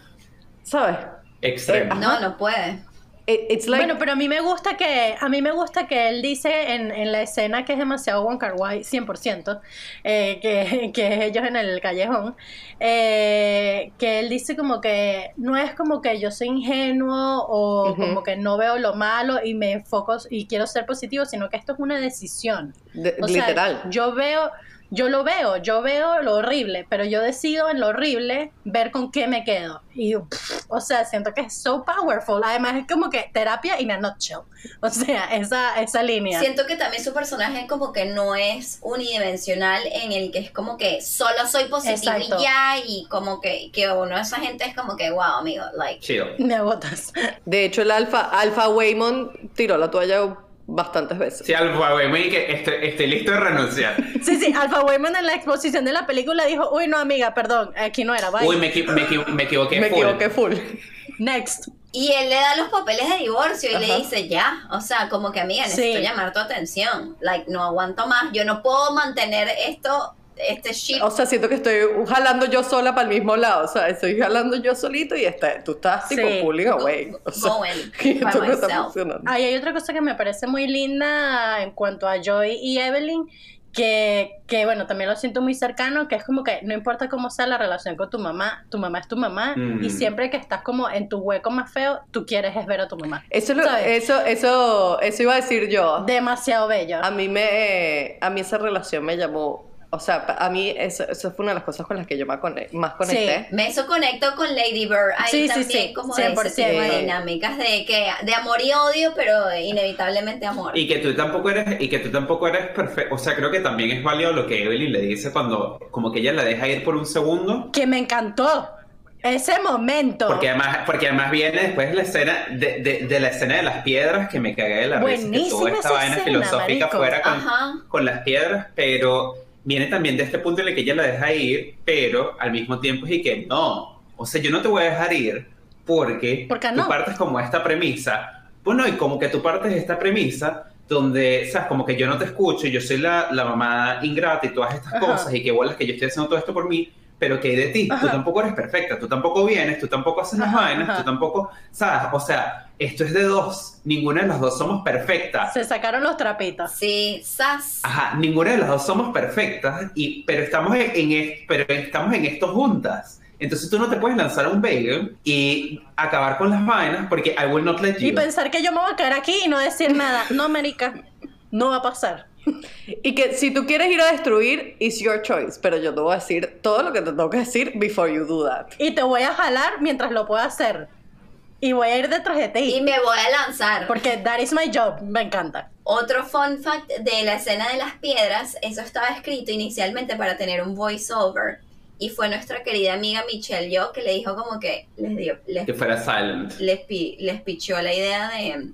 ¿sabes? Extremo. eh, No, no puede. It- It's like, bueno, pero a mí me gusta que a mí me gusta que él dice en, en la escena que es demasiado Wong Kar Wai 100% eh, que, [LAUGHS] que es ellos en el callejón eh, que él dice como que no es como que yo soy ingenuo o Ujú. como que no veo lo malo y me enfoco y quiero ser positivo sino que esto es una decisión de- o sea, literal. yo veo, yo lo veo, yo veo lo horrible, pero yo decido en lo horrible ver con qué me quedo. Y, pff, o sea, siento que es so powerful. Además, es como que terapia in a nutshell. O sea, esa, esa línea. Siento que también su personaje como que no es unidimensional en el que es como que solo soy positivo Exacto. y ya y como que, que uno de esa gente es como que wow amigo like Chill. Me agotas. De hecho, el alfa, alfa Waymond tiró la toalla bastantes veces. Sí, Alfa, muy que estoy, estoy listo de renunciar. [LAUGHS] Sí, sí, Alpha Wayman en la exposición de la película dijo, uy, no, amiga, perdón, aquí no era, bye. Uy, me, equi- me, equi- me equivoqué. Me full. equivoqué full. Next. y él le da los papeles de divorcio y le dice ya o sea como que amiga necesito Sí. llamar tu atención like no aguanto más yo no puedo mantener esto este ship O sea, siento que estoy jalando yo sola para el mismo lado. O sea, estoy jalando yo solito y está, tú estás tipo Sí. pulling away. O sea, going [LAUGHS] que by esto no está funcionando. Hay otra cosa que me parece muy linda en cuanto a Joy y Evelyn, que, que bueno, también lo siento muy cercano, que es como que no importa cómo sea la relación con tu mamá, tu mamá es tu mamá, Mm. y siempre que estás como en tu hueco más feo, tú quieres es ver a tu mamá. Eso, es lo- eso, eso, eso iba a decir yo. Demasiado bello. A mí me, a mí esa relación me llamó, o sea, a mí eso, eso fue una de las cosas con las que yo más, conecté, más conecté. me hizo conecto con Lady Bird ahí Sí, sí, también sí, como de ese 100%. tipo de dinámicas de que de amor y odio pero inevitablemente amor Y que tú tampoco eres, y que tú tampoco eres perfecto. O sea, creo que también es válido lo que Evelyn le dice cuando, como que ella la deja ir por un segundo. Que me encantó ese momento. Porque además, porque además viene después la escena de, de, de la escena de las piedras que me cagué de la risa, que Buenísima toda esta vaina escena, filosófica marico. fuera con, con las piedras, pero viene también de este punto en el que ella la deja ir, pero al mismo tiempo es y que no, o sea, yo no te voy a dejar ir porque ¿Por qué tú no? partes como esta premisa, bueno, y como que tú partes de esta premisa donde, sabes, como que yo no te escucho, yo soy la, la mamá ingrata y todas estas Ajá. cosas, y que bolas que yo estoy haciendo todo esto por mí, pero que hay de ti, tú tampoco eres perfecta, tú tampoco vienes, tú tampoco haces las vainas, ajá. tú tampoco, sabes, o sea, esto es de dos, ninguna de las dos somos perfectas. Se sacaron los trapitos. sí sas Ajá, ninguna de las dos somos perfectas, y, pero, estamos en, en pero estamos en esto juntas. Entonces tú no te puedes lanzar un bagel y acabar con las vainas porque I will not let you. Y pensar que yo me voy a quedar aquí y no decir nada. No, América, no va a pasar. [LAUGHS] Y que si tú quieres ir a destruir, it's your choice. Pero yo te voy a decir todo lo que te tengo que decir before you do that. Y te voy a jalar mientras lo pueda hacer. Y voy a ir detrás de y ti. me voy a lanzar Porque that is my job. Me encanta. Otro fun fact de la escena de las piedras, eso estaba escrito inicialmente para tener un voiceover. Y fue nuestra querida amiga Michelle Yo que le dijo como que les dio, les, Que fuera silent. les, les pichó la idea de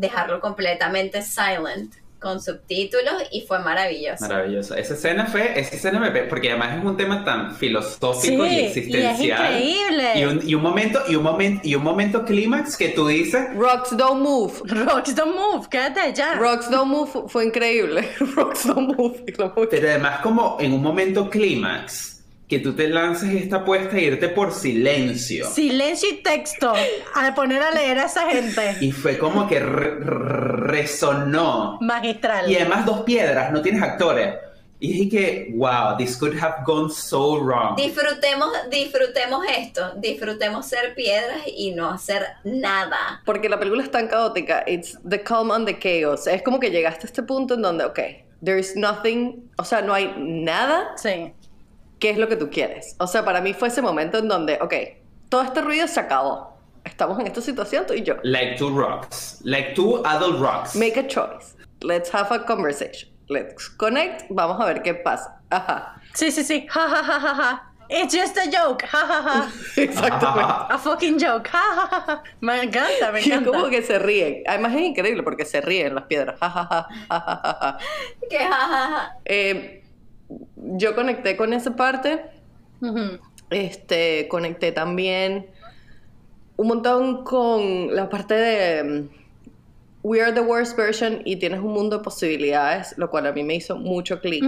dejarlo completamente silent con subtítulos y fue maravilloso. Maravilloso. Esa escena fue, esa escena me porque además es un tema tan filosófico y Sí, y es existencial. increíble. Y un, y un momento, y un momento, y un momento clímax que tú dices, Rocks Don't Move. Rocks don't move, quédate allá. Rocks Don't Move fu- fue increíble. [LAUGHS] Rocks Don't Move. pero además como en un momento clímax, que tú te lances esta apuesta e irte por silencio. Silencio y texto. Al poner a leer a esa gente. Y fue como que re- re- resonó. Magistral. Y además dos piedras, no tienes actores. Y dije que, wow, this could have gone so wrong. Disfrutemos, disfrutemos esto, disfrutemos ser piedras y no hacer nada. Porque la película es tan caótica. It's the calm and the chaos. Es como que llegaste a este punto en donde, ok, there is nothing, o sea, no hay nada Sí. Que es lo que tú quieres. O sea, para mí fue ese momento en donde, ok, todo este ruido se acabó. Estamos en esta situación, tú y yo. Like two rocks. Like two adult rocks. Make a choice. Let's have a conversation. Let's connect. Vamos a ver qué pasa. Ajá. Sí, sí, sí. Ja, ja, ja, ja, ja. It's just a joke. Ja, ja, ja. [LAUGHS] Exactamente. A fucking joke. Ja, ja, ja, ja. Me encanta, me [LAUGHS] Y es encanta. como que se ríen. Además es increíble porque se ríen las piedras. Ja, ja, ja, ja, ja, ja, ja. Que jajaja. Eh, yo conecté con esa parte. Este, conecté también un montón con la parte de mm, We are the worst version y tienes un mundo de posibilidades, lo cual a mí me hizo mucho clic,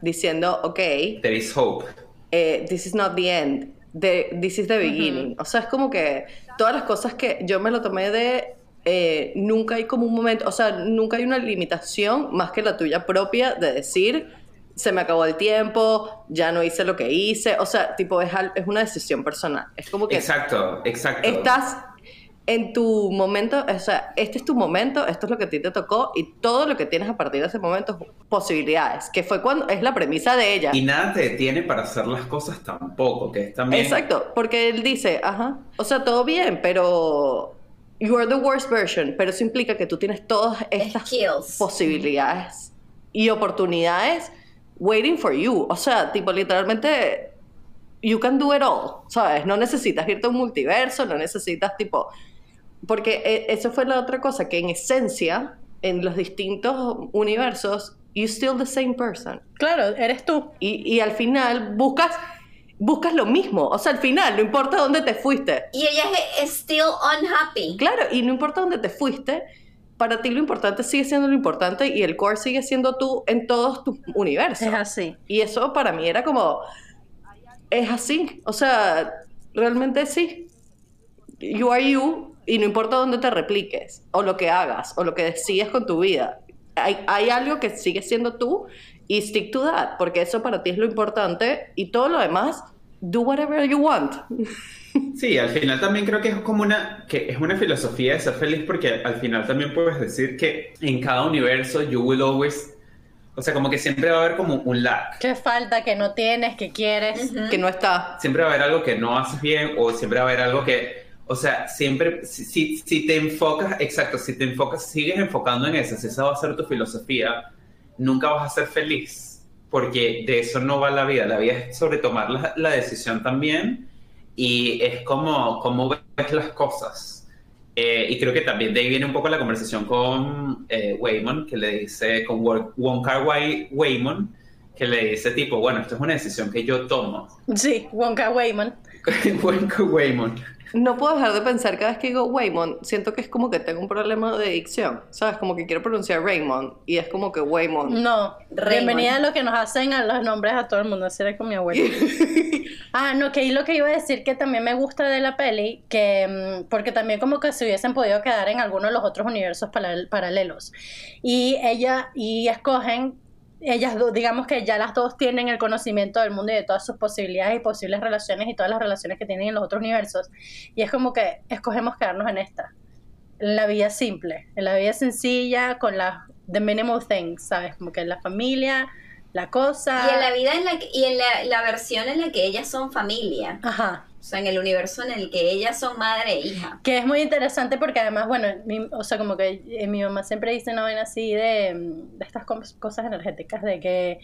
diciendo, ok, There is hope. eh, this is not the end, the- this is the beginning. O sea, es como que todas las cosas que yo me lo tomé de... eh, nunca hay como un momento, o sea, nunca hay una limitación más que la tuya propia de decir, se me acabó el tiempo, ya no hice lo que hice, o sea, tipo, es, es una decisión personal. Es como que Exacto, exacto. estás en tu momento, o sea, este es tu momento, esto es lo que a ti te tocó y todo lo que tienes a partir de ese momento es posibilidades, que fue cuando es la premisa de ella. Y nada te detiene para hacer las cosas tampoco, que es también... Exacto, porque él dice, ajá, o sea, todo bien, pero you are the worst version, pero eso implica que tú tienes todas estas Skills. posibilidades y oportunidades waiting for you, o sea, tipo literalmente you can do it all, ¿sabes? No necesitas irte a un multiverso, no necesitas tipo porque eh, eso fue la otra cosa que en esencia en los distintos universos you still the same person. Claro, eres tú. Y, y al final buscas, buscas lo mismo. O sea, al final, no importa dónde te fuiste. Y ella es still unhappy. Claro, y no importa dónde te fuiste, para ti lo importante sigue siendo lo importante y el core sigue siendo tú en todos tus universos. Es así. Y eso para mí era como, es así. O sea, realmente sí. You are you y no importa dónde te repliques, o lo que hagas, o lo que decidas con tu vida. Hay, hay algo que sigue siendo tú y stick to that, porque eso para ti es lo importante y todo lo demás, do whatever you want. [LAUGHS] Sí, al final también creo que es como una, que es una filosofía de ser feliz porque al final también puedes decir que en cada universo you will always, o sea, como que siempre va a haber como un lack. ¿Qué falta? ¿Que no tienes? ¿Que quieres? Ujú. Que no está. Siempre va a haber algo que no haces bien o siempre va a haber algo que, o sea, siempre, si, si, si te enfocas, exacto, si te enfocas, sigues enfocando en eso, si esa va a ser tu filosofía, nunca vas a ser feliz porque de eso no va la vida, la vida es sobre tomar la, la decisión también y es como, como ves las cosas. Eh, y creo que también de ahí viene un poco la conversación con eh, Waymon, que le dice, con Won- Wong Kar Wai Waymon, que le dice tipo, bueno, esto es una decisión que yo tomo. Sí, Wonka Wayman. Wong Kar Waymon. [LAUGHS] No puedo dejar de pensar cada vez que digo Waymond, siento que es como que tengo un problema de dicción, ¿sabes? Como que quiero pronunciar Raymond y es como que Waymond. No, Raymond. bienvenida a lo que nos hacen a los nombres a todo el mundo, así era con mi abuelo. [LAUGHS] Ah, no, que ahí lo que iba a decir que también me gusta de la peli, que mm, porque también como que se hubiesen podido quedar en alguno de los otros universos paral- paralelos. Y ella, y escogen, ellas dos, digamos que ya las dos tienen el conocimiento del mundo y de todas sus posibilidades y posibles relaciones y todas las relaciones que tienen en los otros universos. Y es como que escogemos quedarnos en esta, en la vida simple, en la vida sencilla, con las the minimal things, ¿sabes? Como que la familia, la cosa. Y en la vida en la que- y en la, la versión en la que ellas son familia. Ajá. O sea, en el universo en el que ellas son madre e hija. Que es muy interesante porque además, bueno, mi- o sea, como que eh, mi mamá siempre dice una vaina así de, mm, de estas cos- cosas energéticas, de que,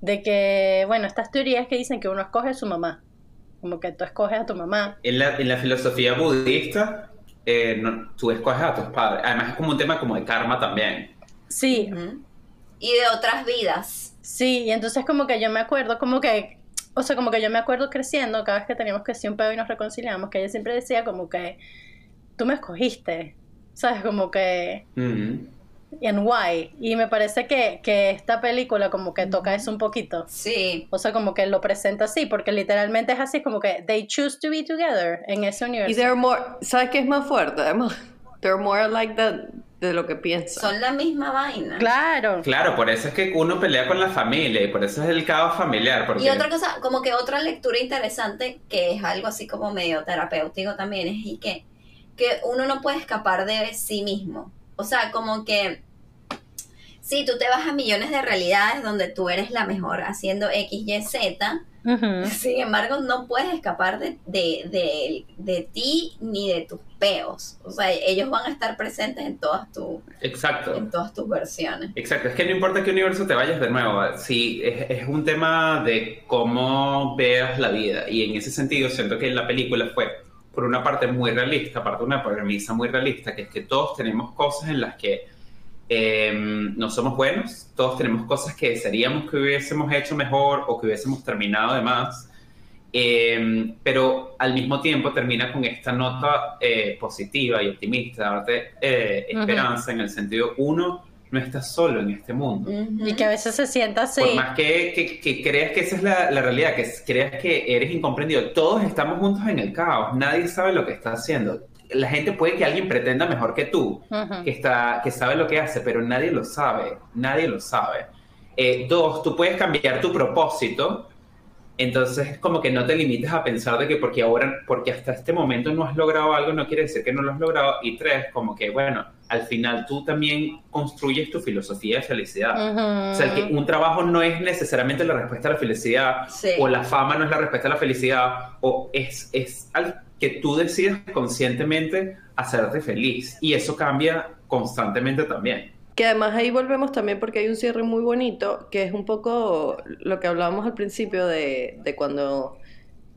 de que, bueno, estas teorías que dicen que uno escoge a su mamá, como que tú escoges a tu mamá. En la, en la filosofía budista, eh, no- tú escoges a tus padres. Además es como un tema como de karma también. Sí. Y de otras vidas. sí, y entonces como que yo me acuerdo, como que, o sea, como que yo me acuerdo creciendo, cada vez que teníamos que decir un pedo y nos reconciliamos, que ella siempre decía como que, tú me escogiste, ¿sabes? Como que... Mm. en why. Y me parece que, que esta película como que toca eso un poquito. Sí. O sea, como que lo presenta así, porque literalmente es así, como que they choose to be together en ese Y universo. they're more, ¿sabes qué es más fuerte? They're more like that de lo que piensan. Son la misma vaina. Claro. Claro, por eso es que uno pelea con la familia y por eso es el caos familiar. Porque... Y otra cosa, como que otra lectura interesante, que es algo así como medio terapéutico también, es y que, que uno no puede escapar de sí mismo. O sea, como que si tú te vas a millones de realidades donde tú eres la mejor haciendo X, Y, Z, sin embargo no puedes escapar de, de, de, de ti ni de tus peos. O sea, ellos van a estar presentes en todas, tu, Exacto. en todas tus versiones. Exacto, es que no importa qué universo te vayas de nuevo, sí, es, es un tema de cómo veas la vida y en ese sentido siento que la película fue por una parte muy realista, aparte de una premisa muy realista, que es que todos tenemos cosas en las que eh, no somos buenos, todos tenemos cosas que desearíamos que hubiésemos hecho mejor o que hubiésemos terminado de más, eh, pero al mismo tiempo termina con esta nota eh, positiva y optimista, darte eh, esperanza en el sentido, uno, no estás solo en este mundo. Ujú. Y que a veces se sienta así. Por más que, que- que creas que esa es la, la realidad, que creas que eres incomprendido, todos estamos juntos en el caos, nadie sabe lo que está haciendo. La gente puede que alguien pretenda mejor que tú, Ujú. que, está, que sabe lo que hace, pero nadie lo sabe, nadie lo sabe. Eh, dos, tú puedes cambiar tu propósito, entonces como que no te limites a pensar de que porque ahora, porque hasta este momento no has logrado algo, no quiere decir que no lo has logrado. Y tres, como que bueno, al final tú también construyes tu filosofía de felicidad. O sea, que un trabajo no es necesariamente la respuesta a la felicidad, Sí. o la fama no es la respuesta a la felicidad, o es, es al que tú decidas conscientemente hacerte feliz. Y eso cambia constantemente también. Que además ahí volvemos también porque hay un cierre muy bonito, que es un poco lo que hablábamos al principio de, de cuando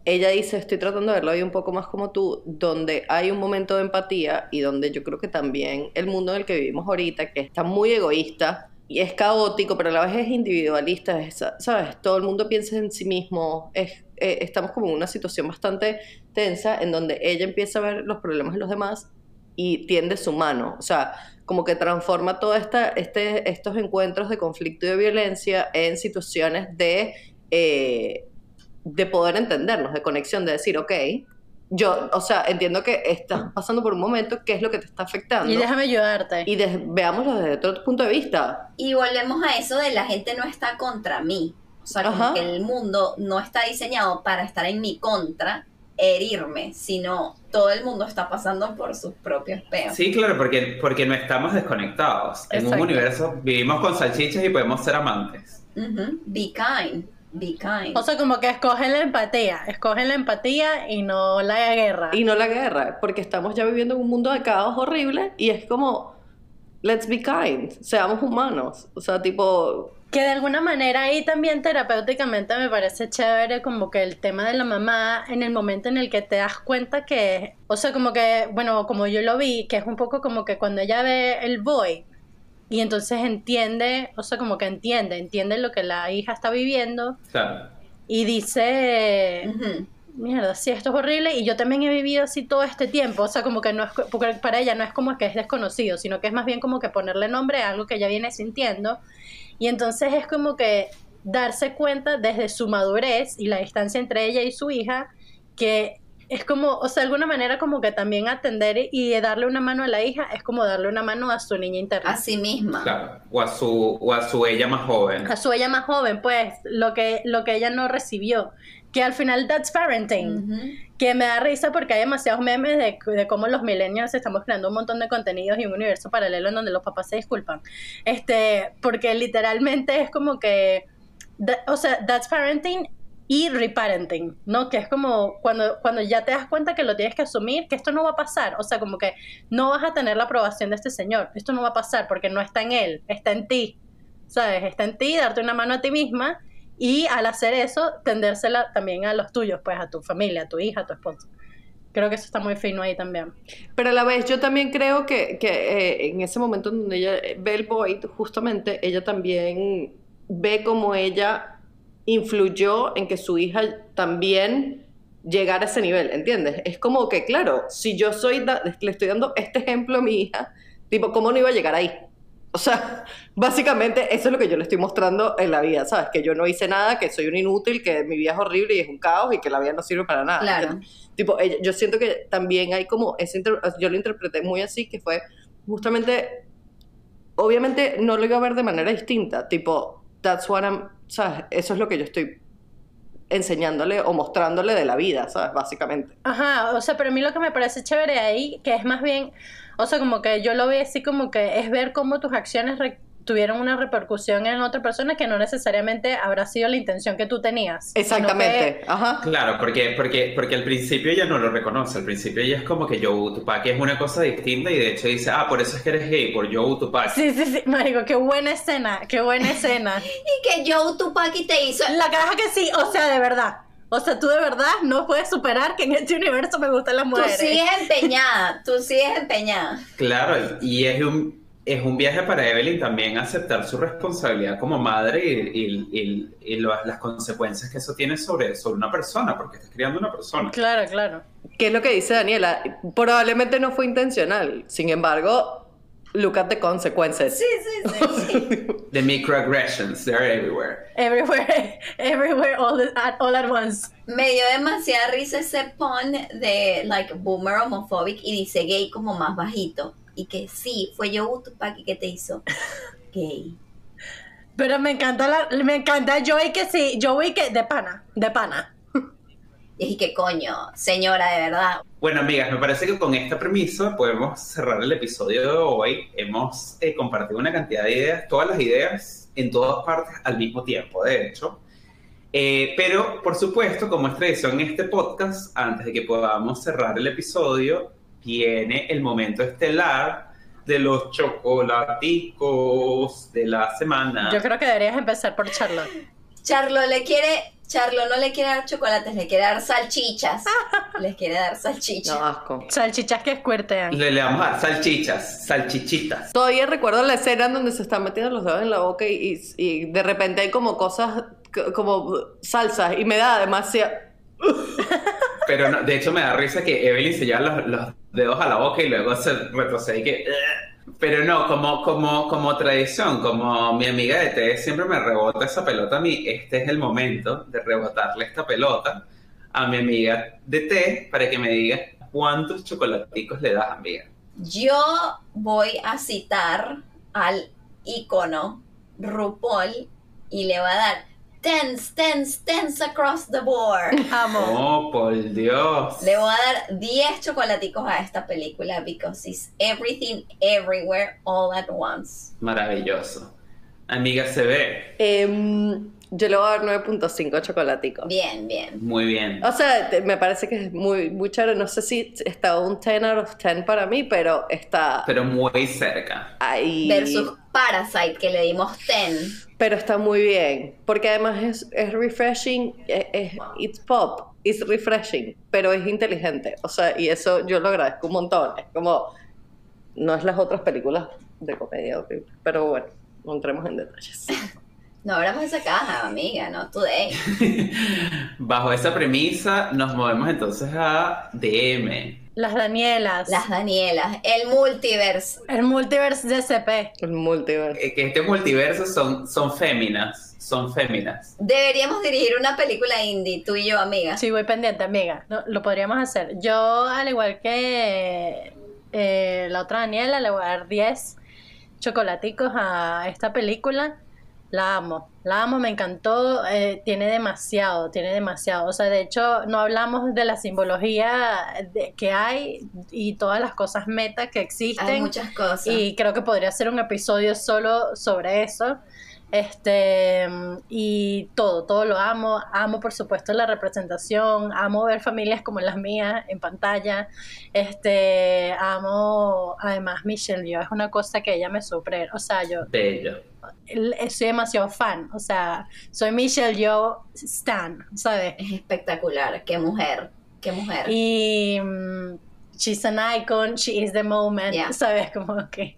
ella dice, estoy tratando de verlo hoy un poco más como tú, donde hay un momento de empatía y donde yo creo que también el mundo en el que vivimos ahorita, que está muy egoísta y es caótico, pero a la vez es individualista, es, ¿sabes? Todo el mundo piensa en sí mismo, es, eh, estamos como en una situación bastante tensa en donde ella empieza a ver los problemas de los demás y tiende su mano, o sea, como que transforma todos esta, este, estos encuentros de conflicto y de violencia en situaciones de, eh, de poder entendernos, de conexión, de decir, ok, yo, o sea, entiendo que estás pasando por un momento, ¿qué es lo que te está afectando? Y déjame ayudarte. Y des- veámoslo desde otro punto de vista. Y volvemos a eso de la gente no está contra mí. O sea, como que el mundo no está diseñado para estar en mi contra, herirme, sino todo el mundo está pasando por sus propios peos. Sí, claro, porque, porque no estamos desconectados. En un universo vivimos con salchichas y podemos ser amantes. Be kind, be kind. O sea, como que escogen la empatía. Escogen la empatía y no la guerra. Y no la guerra, porque estamos ya viviendo en un mundo de caos horrible y es como, let's be kind, seamos humanos. O sea, tipo, Que de alguna manera ahí también terapéuticamente me parece chévere como que el tema de la mamá en el momento en el que te das cuenta que, o sea, como que, bueno, como yo lo vi, que es un poco como que cuando ella ve el boy y entonces entiende, o sea, como que entiende, entiende lo que la hija está viviendo Claro. y dice, mierda, sí, esto es horrible y yo también he vivido así todo este tiempo, o sea, como que no es, porque para ella no es como que es desconocido, sino que es más bien como que ponerle nombre a algo que ella viene sintiendo y entonces es como que darse cuenta desde su madurez y la distancia entre ella y su hija que es como, o sea, de alguna manera como que también atender y darle una mano a la hija es como darle una mano a su niña interna. A sí misma. Claro. O a su, o a su ella más joven. A su ella más joven, pues, lo que, lo que ella no recibió. Que al final that's parenting. Que me da risa porque hay demasiados memes de, de cómo los millennials estamos creando un montón de contenidos y un universo paralelo en donde los papás se disculpan. Este, porque literalmente es como que, o sea, that's parenting y reparenting, ¿no? Que es como cuando, cuando ya te das cuenta que lo tienes que asumir, que esto no va a pasar, o sea, como que no vas a tener la aprobación de este señor, esto no va a pasar porque no está en él, está en ti, ¿sabes? Está en ti, darte una mano a ti misma y al hacer eso, tendérsela también a los tuyos, pues a tu familia, a tu hija, a tu esposo. Creo que eso está muy fino ahí también. Pero a la vez, yo también creo que, que eh, en ese momento en donde ella ve el void, justamente, ella también ve como ella influyó en que su hija también llegara a ese nivel, ¿entiendes? Es como que, claro, si yo soy, le estoy dando este ejemplo a mi hija, tipo, ¿cómo no iba a llegar ahí? O sea, básicamente eso es lo que yo le estoy mostrando en la vida, ¿sabes? Que yo no hice nada, que soy un inútil, que mi vida es horrible y es un caos y que la vida no sirve para nada. Claro. Tipo, yo siento que también hay como, ese yo lo interpreté muy así, que fue justamente, obviamente no lo iba a ver de manera distinta, tipo, that's what I'm, ¿sabes? Eso es lo que yo estoy enseñándole o mostrándole de la vida, ¿sabes? Básicamente. Ajá, o sea, pero a mí lo que me parece chévere ahí, que es más bien, o sea, como que yo lo veo así como que es ver cómo tus acciones tuvieron una repercusión en otra persona que no necesariamente habrá sido la intención que tú tenías. Exactamente, ajá. Claro, porque, porque, porque al principio ella no lo reconoce, al principio ella es como que Joe Tupac es una cosa distinta y de hecho dice, ah, por eso es que eres gay, por Joe Tupac. Sí, sí, sí, marico, qué buena escena, qué buena [LAUGHS] escena. y que Joe Tupac te hizo... La caja que sí, o sea, de verdad. O sea, tú de verdad no puedes superar que en este universo me gustan las mujeres. Tú sigues empeñada, tú sigues empeñada. Claro, y es un es un viaje para Evelyn también aceptar su responsabilidad como madre y, las consecuencias que eso tiene sobre, sobre una persona, porque estás criando una persona. Claro, claro. ¿Qué es lo que dice Daniela? Probablemente no fue intencional, sin embargo, look at the consequences. Sí, sí, sí. [LAUGHS] the microaggressions, they're everywhere. Everywhere, [LAUGHS] everywhere, all, at, all at once. Me dio demasiada risa ese pun de, like, boomer homophobic y dice gay como más bajito y que sí, fue yo Tupac que te hizo gay. Pero me encanta la, me encanta Joey que sí, Joey que de pana, de pana. Y que coño, señora, de verdad. Bueno, amigas, me parece que con esta premisa podemos cerrar el episodio de hoy. Hemos eh, compartido una cantidad de ideas, todas las ideas en todas partes al mismo tiempo, de hecho. Eh, pero, por supuesto, como es tradición en este podcast, antes de que podamos cerrar el episodio, viene el momento estelar de los chocolaticos de la semana. Yo creo que deberías empezar por Charlotte. [LAUGHS] Charlo le quiere, Charlo no le quiere dar chocolates, le quiere dar salchichas. [LAUGHS] Les quiere dar salchichas. No, asco. Salchichas que escuertean. Le, le vamos a dar salchichas, salchichitas. Todavía recuerdo la escena en donde se están metiendo los dedos en la boca y, y de repente hay como cosas, como salsas y me da demasiado... [LAUGHS] Pero de hecho me da risa que Evelyn se lleva los, dedos a la boca y luego se retrocede y que... Pero no, como, como, como tradición, como mi amiga de té siempre me rebota esa pelota a mí, este es el momento de rebotarle esta pelota a mi amiga de té para que me diga cuántos chocolaticos le das, amiga. Yo voy a citar al icono RuPaul y le va a dar Tense, tense, tense across the board. [LAUGHS] Amo. Oh, por Dios. Le voy a dar 10 chocolaticos a esta película because it's everything everywhere all at once. Maravilloso. Amiga se ve. Em, yo le voy a dar 9.5 chocolaticos. Bien, bien. Muy bien. O sea, me parece que es muy, muy chévere. No sé si está un 10 out of 10 para mí, pero está... Pero muy cerca. Ahí... Versus Parasite, que le dimos 10 pero está muy bien, porque además es, es refreshing, es, it's pop, it's refreshing, pero es inteligente, o sea, y eso yo lo agradezco un montón, es como, no es las otras películas de comedia pero bueno, no entremos en detalles. [LAUGHS] No abramos esa caja, amiga, no today. [LAUGHS] Bajo esa premisa, nos movemos entonces a DM. Las Danielas. Las Danielas. El multiverse. El multiverse de CP. El multiverse. Eh, que este multiverso son, son féminas. Son féminas. Deberíamos dirigir una película indie, tú y yo, amiga. Sí, voy pendiente, amiga. lo podríamos hacer. Yo, al igual que eh, la otra Daniela, le voy a dar 10 chocolaticos a esta película. La amo, la amo, me encantó, eh, tiene demasiado, tiene demasiado. O sea, de hecho, no hablamos de la simbología que hay y todas las cosas meta que existen. Hay muchas cosas. Y creo que podría ser un episodio solo sobre eso. Este, y todo, todo lo amo. Amo, por supuesto, la representación. Amo ver familias como las mías en pantalla. Este, amo, además, Michelle yo es una cosa que ella me supera. O sea, yo. Bello. Soy demasiado fan. O sea, soy Michelle yo Stan, ¿sabes? Es espectacular. Qué mujer. Qué mujer. Y she's an icon, she is the moment, ¿sabes? Como que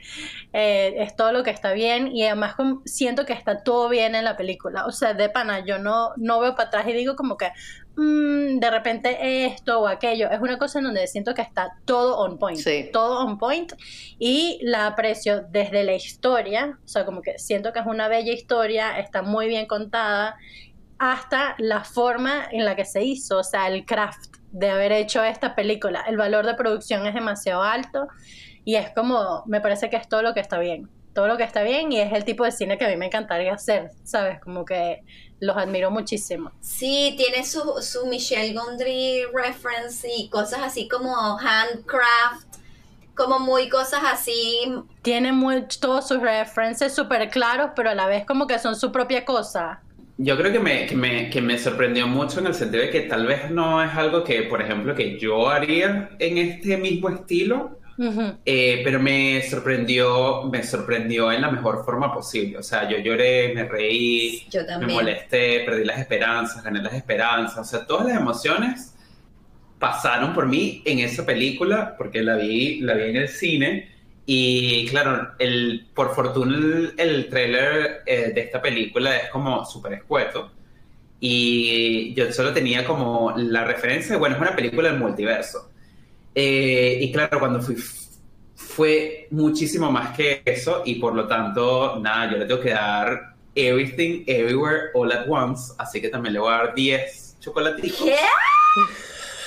eh, es todo lo que está bien y además siento que está todo bien en la película. O sea, de pana, yo no, no veo para atrás y digo como que mm, de repente esto o aquello. Es una cosa en donde siento que está todo on point. Todo on point y la aprecio desde la historia. O sea, como que siento que es una bella historia, está muy bien contada hasta la forma en la que se hizo, o sea, el craft de haber hecho esta película. El valor de producción es demasiado alto y es como, me parece que es todo lo que está bien. Todo lo que está bien y es el tipo de cine que a mí me encantaría hacer, ¿sabes? Como que los admiro muchísimo. Sí, tiene su, su Michelle Gondry reference y cosas así como handcraft, como muy cosas así. Tiene muy, todos sus references súper claros, pero a la vez como que son su propia cosa. Yo creo que me, que me, que, me, sorprendió mucho en el sentido de que tal vez no es algo que, por ejemplo, que yo haría en este mismo estilo, eh, pero me sorprendió, me sorprendió en la mejor forma posible. O sea, yo lloré, me reí, me molesté, perdí las esperanzas, gané las esperanzas. O sea, todas las emociones pasaron por mí en esa película, porque la vi, la vi en el cine. Y claro, el, por fortuna el, el trailer eh, de esta película es como súper escueto. Y yo solo tenía como la referencia, bueno, es una película del multiverso. Eh, y claro, cuando fui, fue muchísimo más que eso y por lo tanto, nada, yo le tengo que dar Everything, Everywhere, All at Once, así que también le voy a dar 10 chocolatitos. ¿Qué?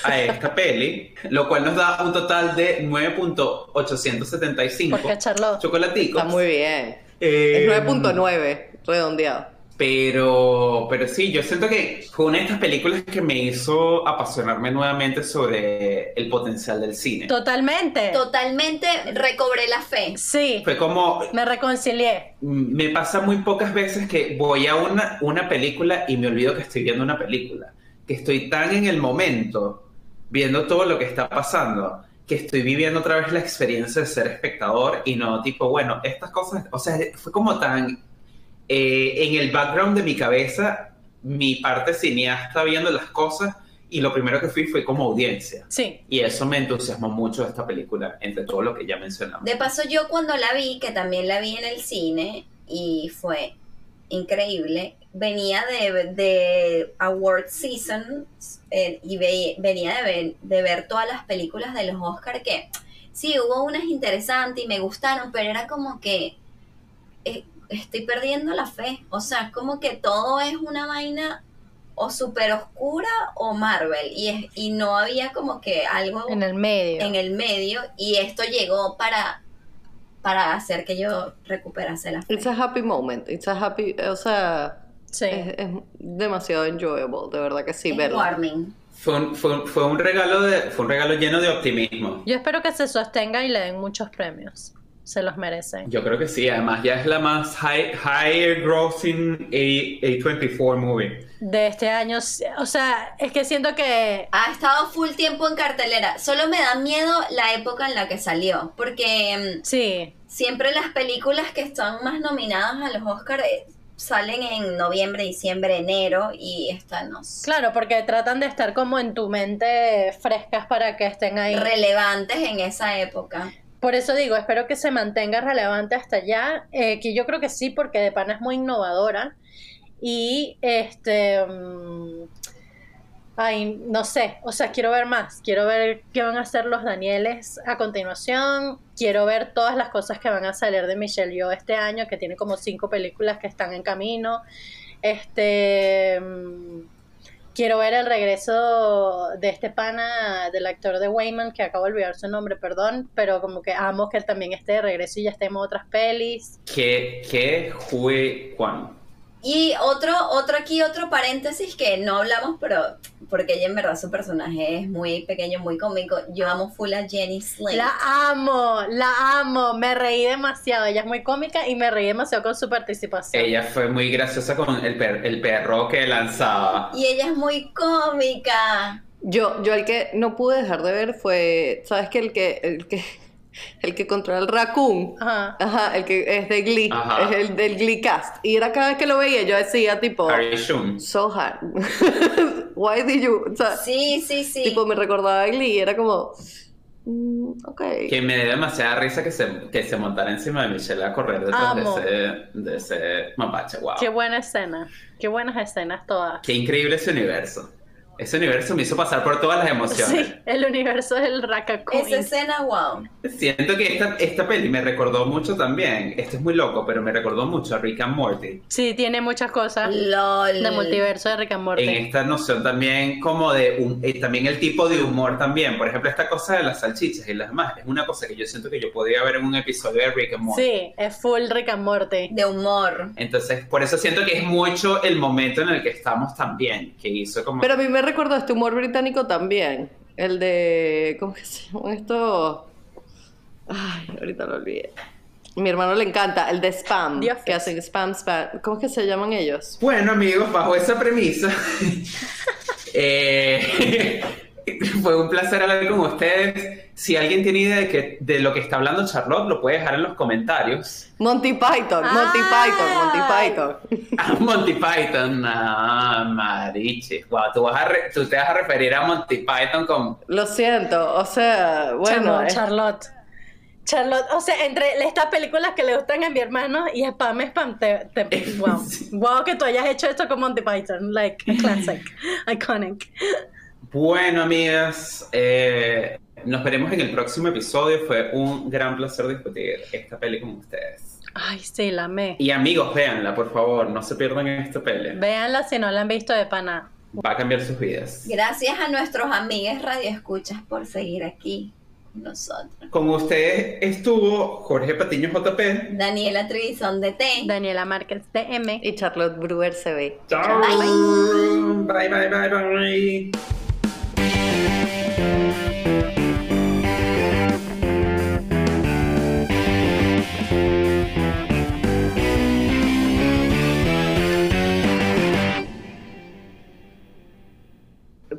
a esta peli, lo cual nos da un total de 9.875 Porque chocolaticos. Está muy bien. es 9.9, em, redondeado. Pero, pero sí, yo siento que fue una de estas películas que me hizo apasionarme nuevamente sobre el potencial del cine. Totalmente. Totalmente recobré la fe. Sí. Fue como... Me reconcilié. Me pasa muy pocas veces que voy a una, una película y me olvido que estoy viendo una película. Que estoy tan en el momento viendo todo lo que está pasando, que estoy viviendo otra vez la experiencia de ser espectador y no tipo, bueno, estas cosas, o sea, fue como tan eh, en el background de mi cabeza, mi parte cineasta viendo las cosas y lo primero que fui fue como audiencia. Sí. Y eso me entusiasmó mucho de esta película, entre todo lo que ya mencionamos. De paso, yo cuando la vi, que también la vi en el cine, y fue increíble, venía de, de Award Season eh, y venía de ver, todas las películas de los Oscar que sí, hubo unas interesantes y me gustaron, pero era como que eh, estoy perdiendo la fe. O sea, como que todo es una vaina o súper oscura o Marvel y, es, y no había como que algo en el medio. En el medio y esto llegó para para hacer que yo recuperase la fe. It's a happy moment. It's a happy, o sea, Sí. Es, demasiado enjoyable, de verdad que sí, verlo. Fue un, fue, un, regalo de, fue un regalo lleno de optimismo. Yo espero que se sostenga y le den muchos premios. Se los merecen. Yo creo que sí, además ya es la más high, higher grossing A, 24 movie. De este año, o sea, es que siento que... Ha estado full tiempo en cartelera. Solo me da miedo la época en la que salió, porque... Mm, sí. Siempre las películas que están más nominadas a los Oscars salen en noviembre, diciembre, enero y están no Claro, porque tratan de estar como en tu mente frescas para que estén ahí. Relevantes en esa época. Por eso digo, espero que se mantenga relevante hasta allá, eh, que yo creo que sí, porque de pana es muy innovadora. Y este... Mm, Ay, no sé, o sea, quiero ver más, quiero ver qué van a hacer los Danieles a continuación, quiero ver todas las cosas que van a salir de Michelle Yeoh este año, que tiene como cinco películas que están en camino. Este mm, quiero ver el regreso de este pana del actor de Wayman, que acabo de olvidar su nombre, perdón, pero como que amo que él también esté de regreso y ya estemos otras pelis. ¿Qué, qué Hui Juan? Y otro, otro aquí, otro paréntesis que no hablamos, pero porque ella en verdad su personaje es muy pequeño, muy cómico. Yo amo full a Jenny Slate. La amo, la amo. Me reí demasiado. Ella es muy cómica y me reí demasiado con su participación. Ella fue muy graciosa con el, per- el perro que lanzaba. Y ella es muy cómica. Yo, yo el que no pude dejar de ver fue, ¿sabes qué? El que, el que, el que controla el raccoon. Ajá. Ajá, el que es de Glee, Ajá. es el del Glee cast. Y era cada vez que lo veía, yo decía tipo, Harry Shum. so hard. [LAUGHS] Why did you? O sea, Sí, sí, sí. tipo me recordaba a Glee y era como, mm, ok. Que me dio demasiada risa que se, que se montara encima de Michelle a correr detrás Amo. de ese, de ese mapache. Wow. Qué buena escena. Qué buenas escenas todas. Qué increíble ese universo. Ese universo me hizo pasar por todas las emociones. Sí, el universo del Raccoon. Esa escena, wow. Siento que esta, esta peli me recordó mucho también. Esto es muy loco, pero me recordó mucho a Rick and Morty. Sí, tiene muchas cosas LOL. de multiverso de Rick and Morty. En esta noción también como de un, eh, también el tipo de humor también. Por ejemplo, esta cosa de las salchichas y las demás es una cosa que yo siento que yo podría ver en un episodio de Rick and Morty. Sí, es full Rick and Morty. De humor. Entonces, por eso siento que es mucho el momento en el que estamos también, que hizo como... Pero a mí me recordó este humor británico también. El de. ¿Cómo que se llama esto? Ay, ahorita lo olvidé. Mi hermano le encanta, el de spam. Que hacen spam, spam. ¿Cómo es que se llaman ellos? Bueno, amigos, bajo esa premisa, [LAUGHS] eh, [LAUGHS] fue un placer hablar con ustedes. Si alguien tiene idea de, que, de lo que está hablando Charlotte, lo puede dejar en los comentarios. Monty Python, Monty Ay. Python, Monty Python. [LAUGHS] Ah, Monty Python, ah, mariches. Wow, tú, vas a re- tú te vas a referir a Monty Python con... Lo siento, o sea, bueno. Chamo, Charlotte. Charlotte, o sea, entre estas películas que le gustan a mi hermano y Spam Spam, te, te- [LAUGHS] wow. Wow, que tú hayas hecho esto con Monty Python, like a classic, [LAUGHS] iconic. Bueno, amigas, eh, nos veremos en el próximo episodio. Fue un gran placer discutir esta peli con ustedes. Ay, sí, la amé. Y amigos, véanla, por favor, no se pierdan esta peli. Véanla si no la han visto de pana. Va a cambiar sus vidas. Gracias a nuestros amigos radioescuchas por seguir aquí con nosotros. Con ustedes estuvo Jorge Patiño JP. Daniela Trevisan de T. Daniela Márquez de M. Y Charlotte Brewer ve. Chao. Bye, bye, bye, bye.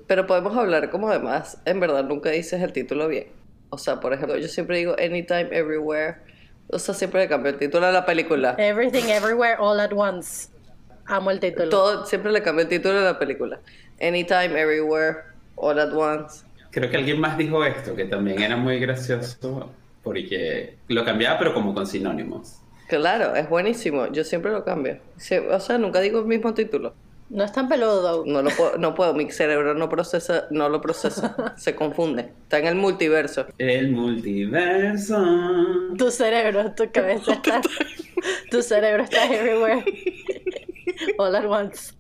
Pero podemos hablar como además, en verdad nunca dices el título bien. O sea, por ejemplo, yo siempre digo Anytime, Everywhere. O sea, siempre le cambio el título a la película. Everything Everywhere All at Once. Amo el título. Todo, siempre le cambio el título a la película. Anytime, Everywhere, All at Once. Creo que alguien más dijo esto, que también era muy gracioso, porque lo cambiaba, pero como con sinónimos. Claro, es buenísimo. Yo siempre lo cambio. O sea, nunca digo el mismo título. No es tan peludo. No lo puedo, no puedo, mi cerebro no procesa, no lo procesa, [LAUGHS] se confunde. Está en el multiverso. El multiverso. Tu cerebro, tu cabeza está. tu cerebro está everywhere. [LAUGHS] All at once.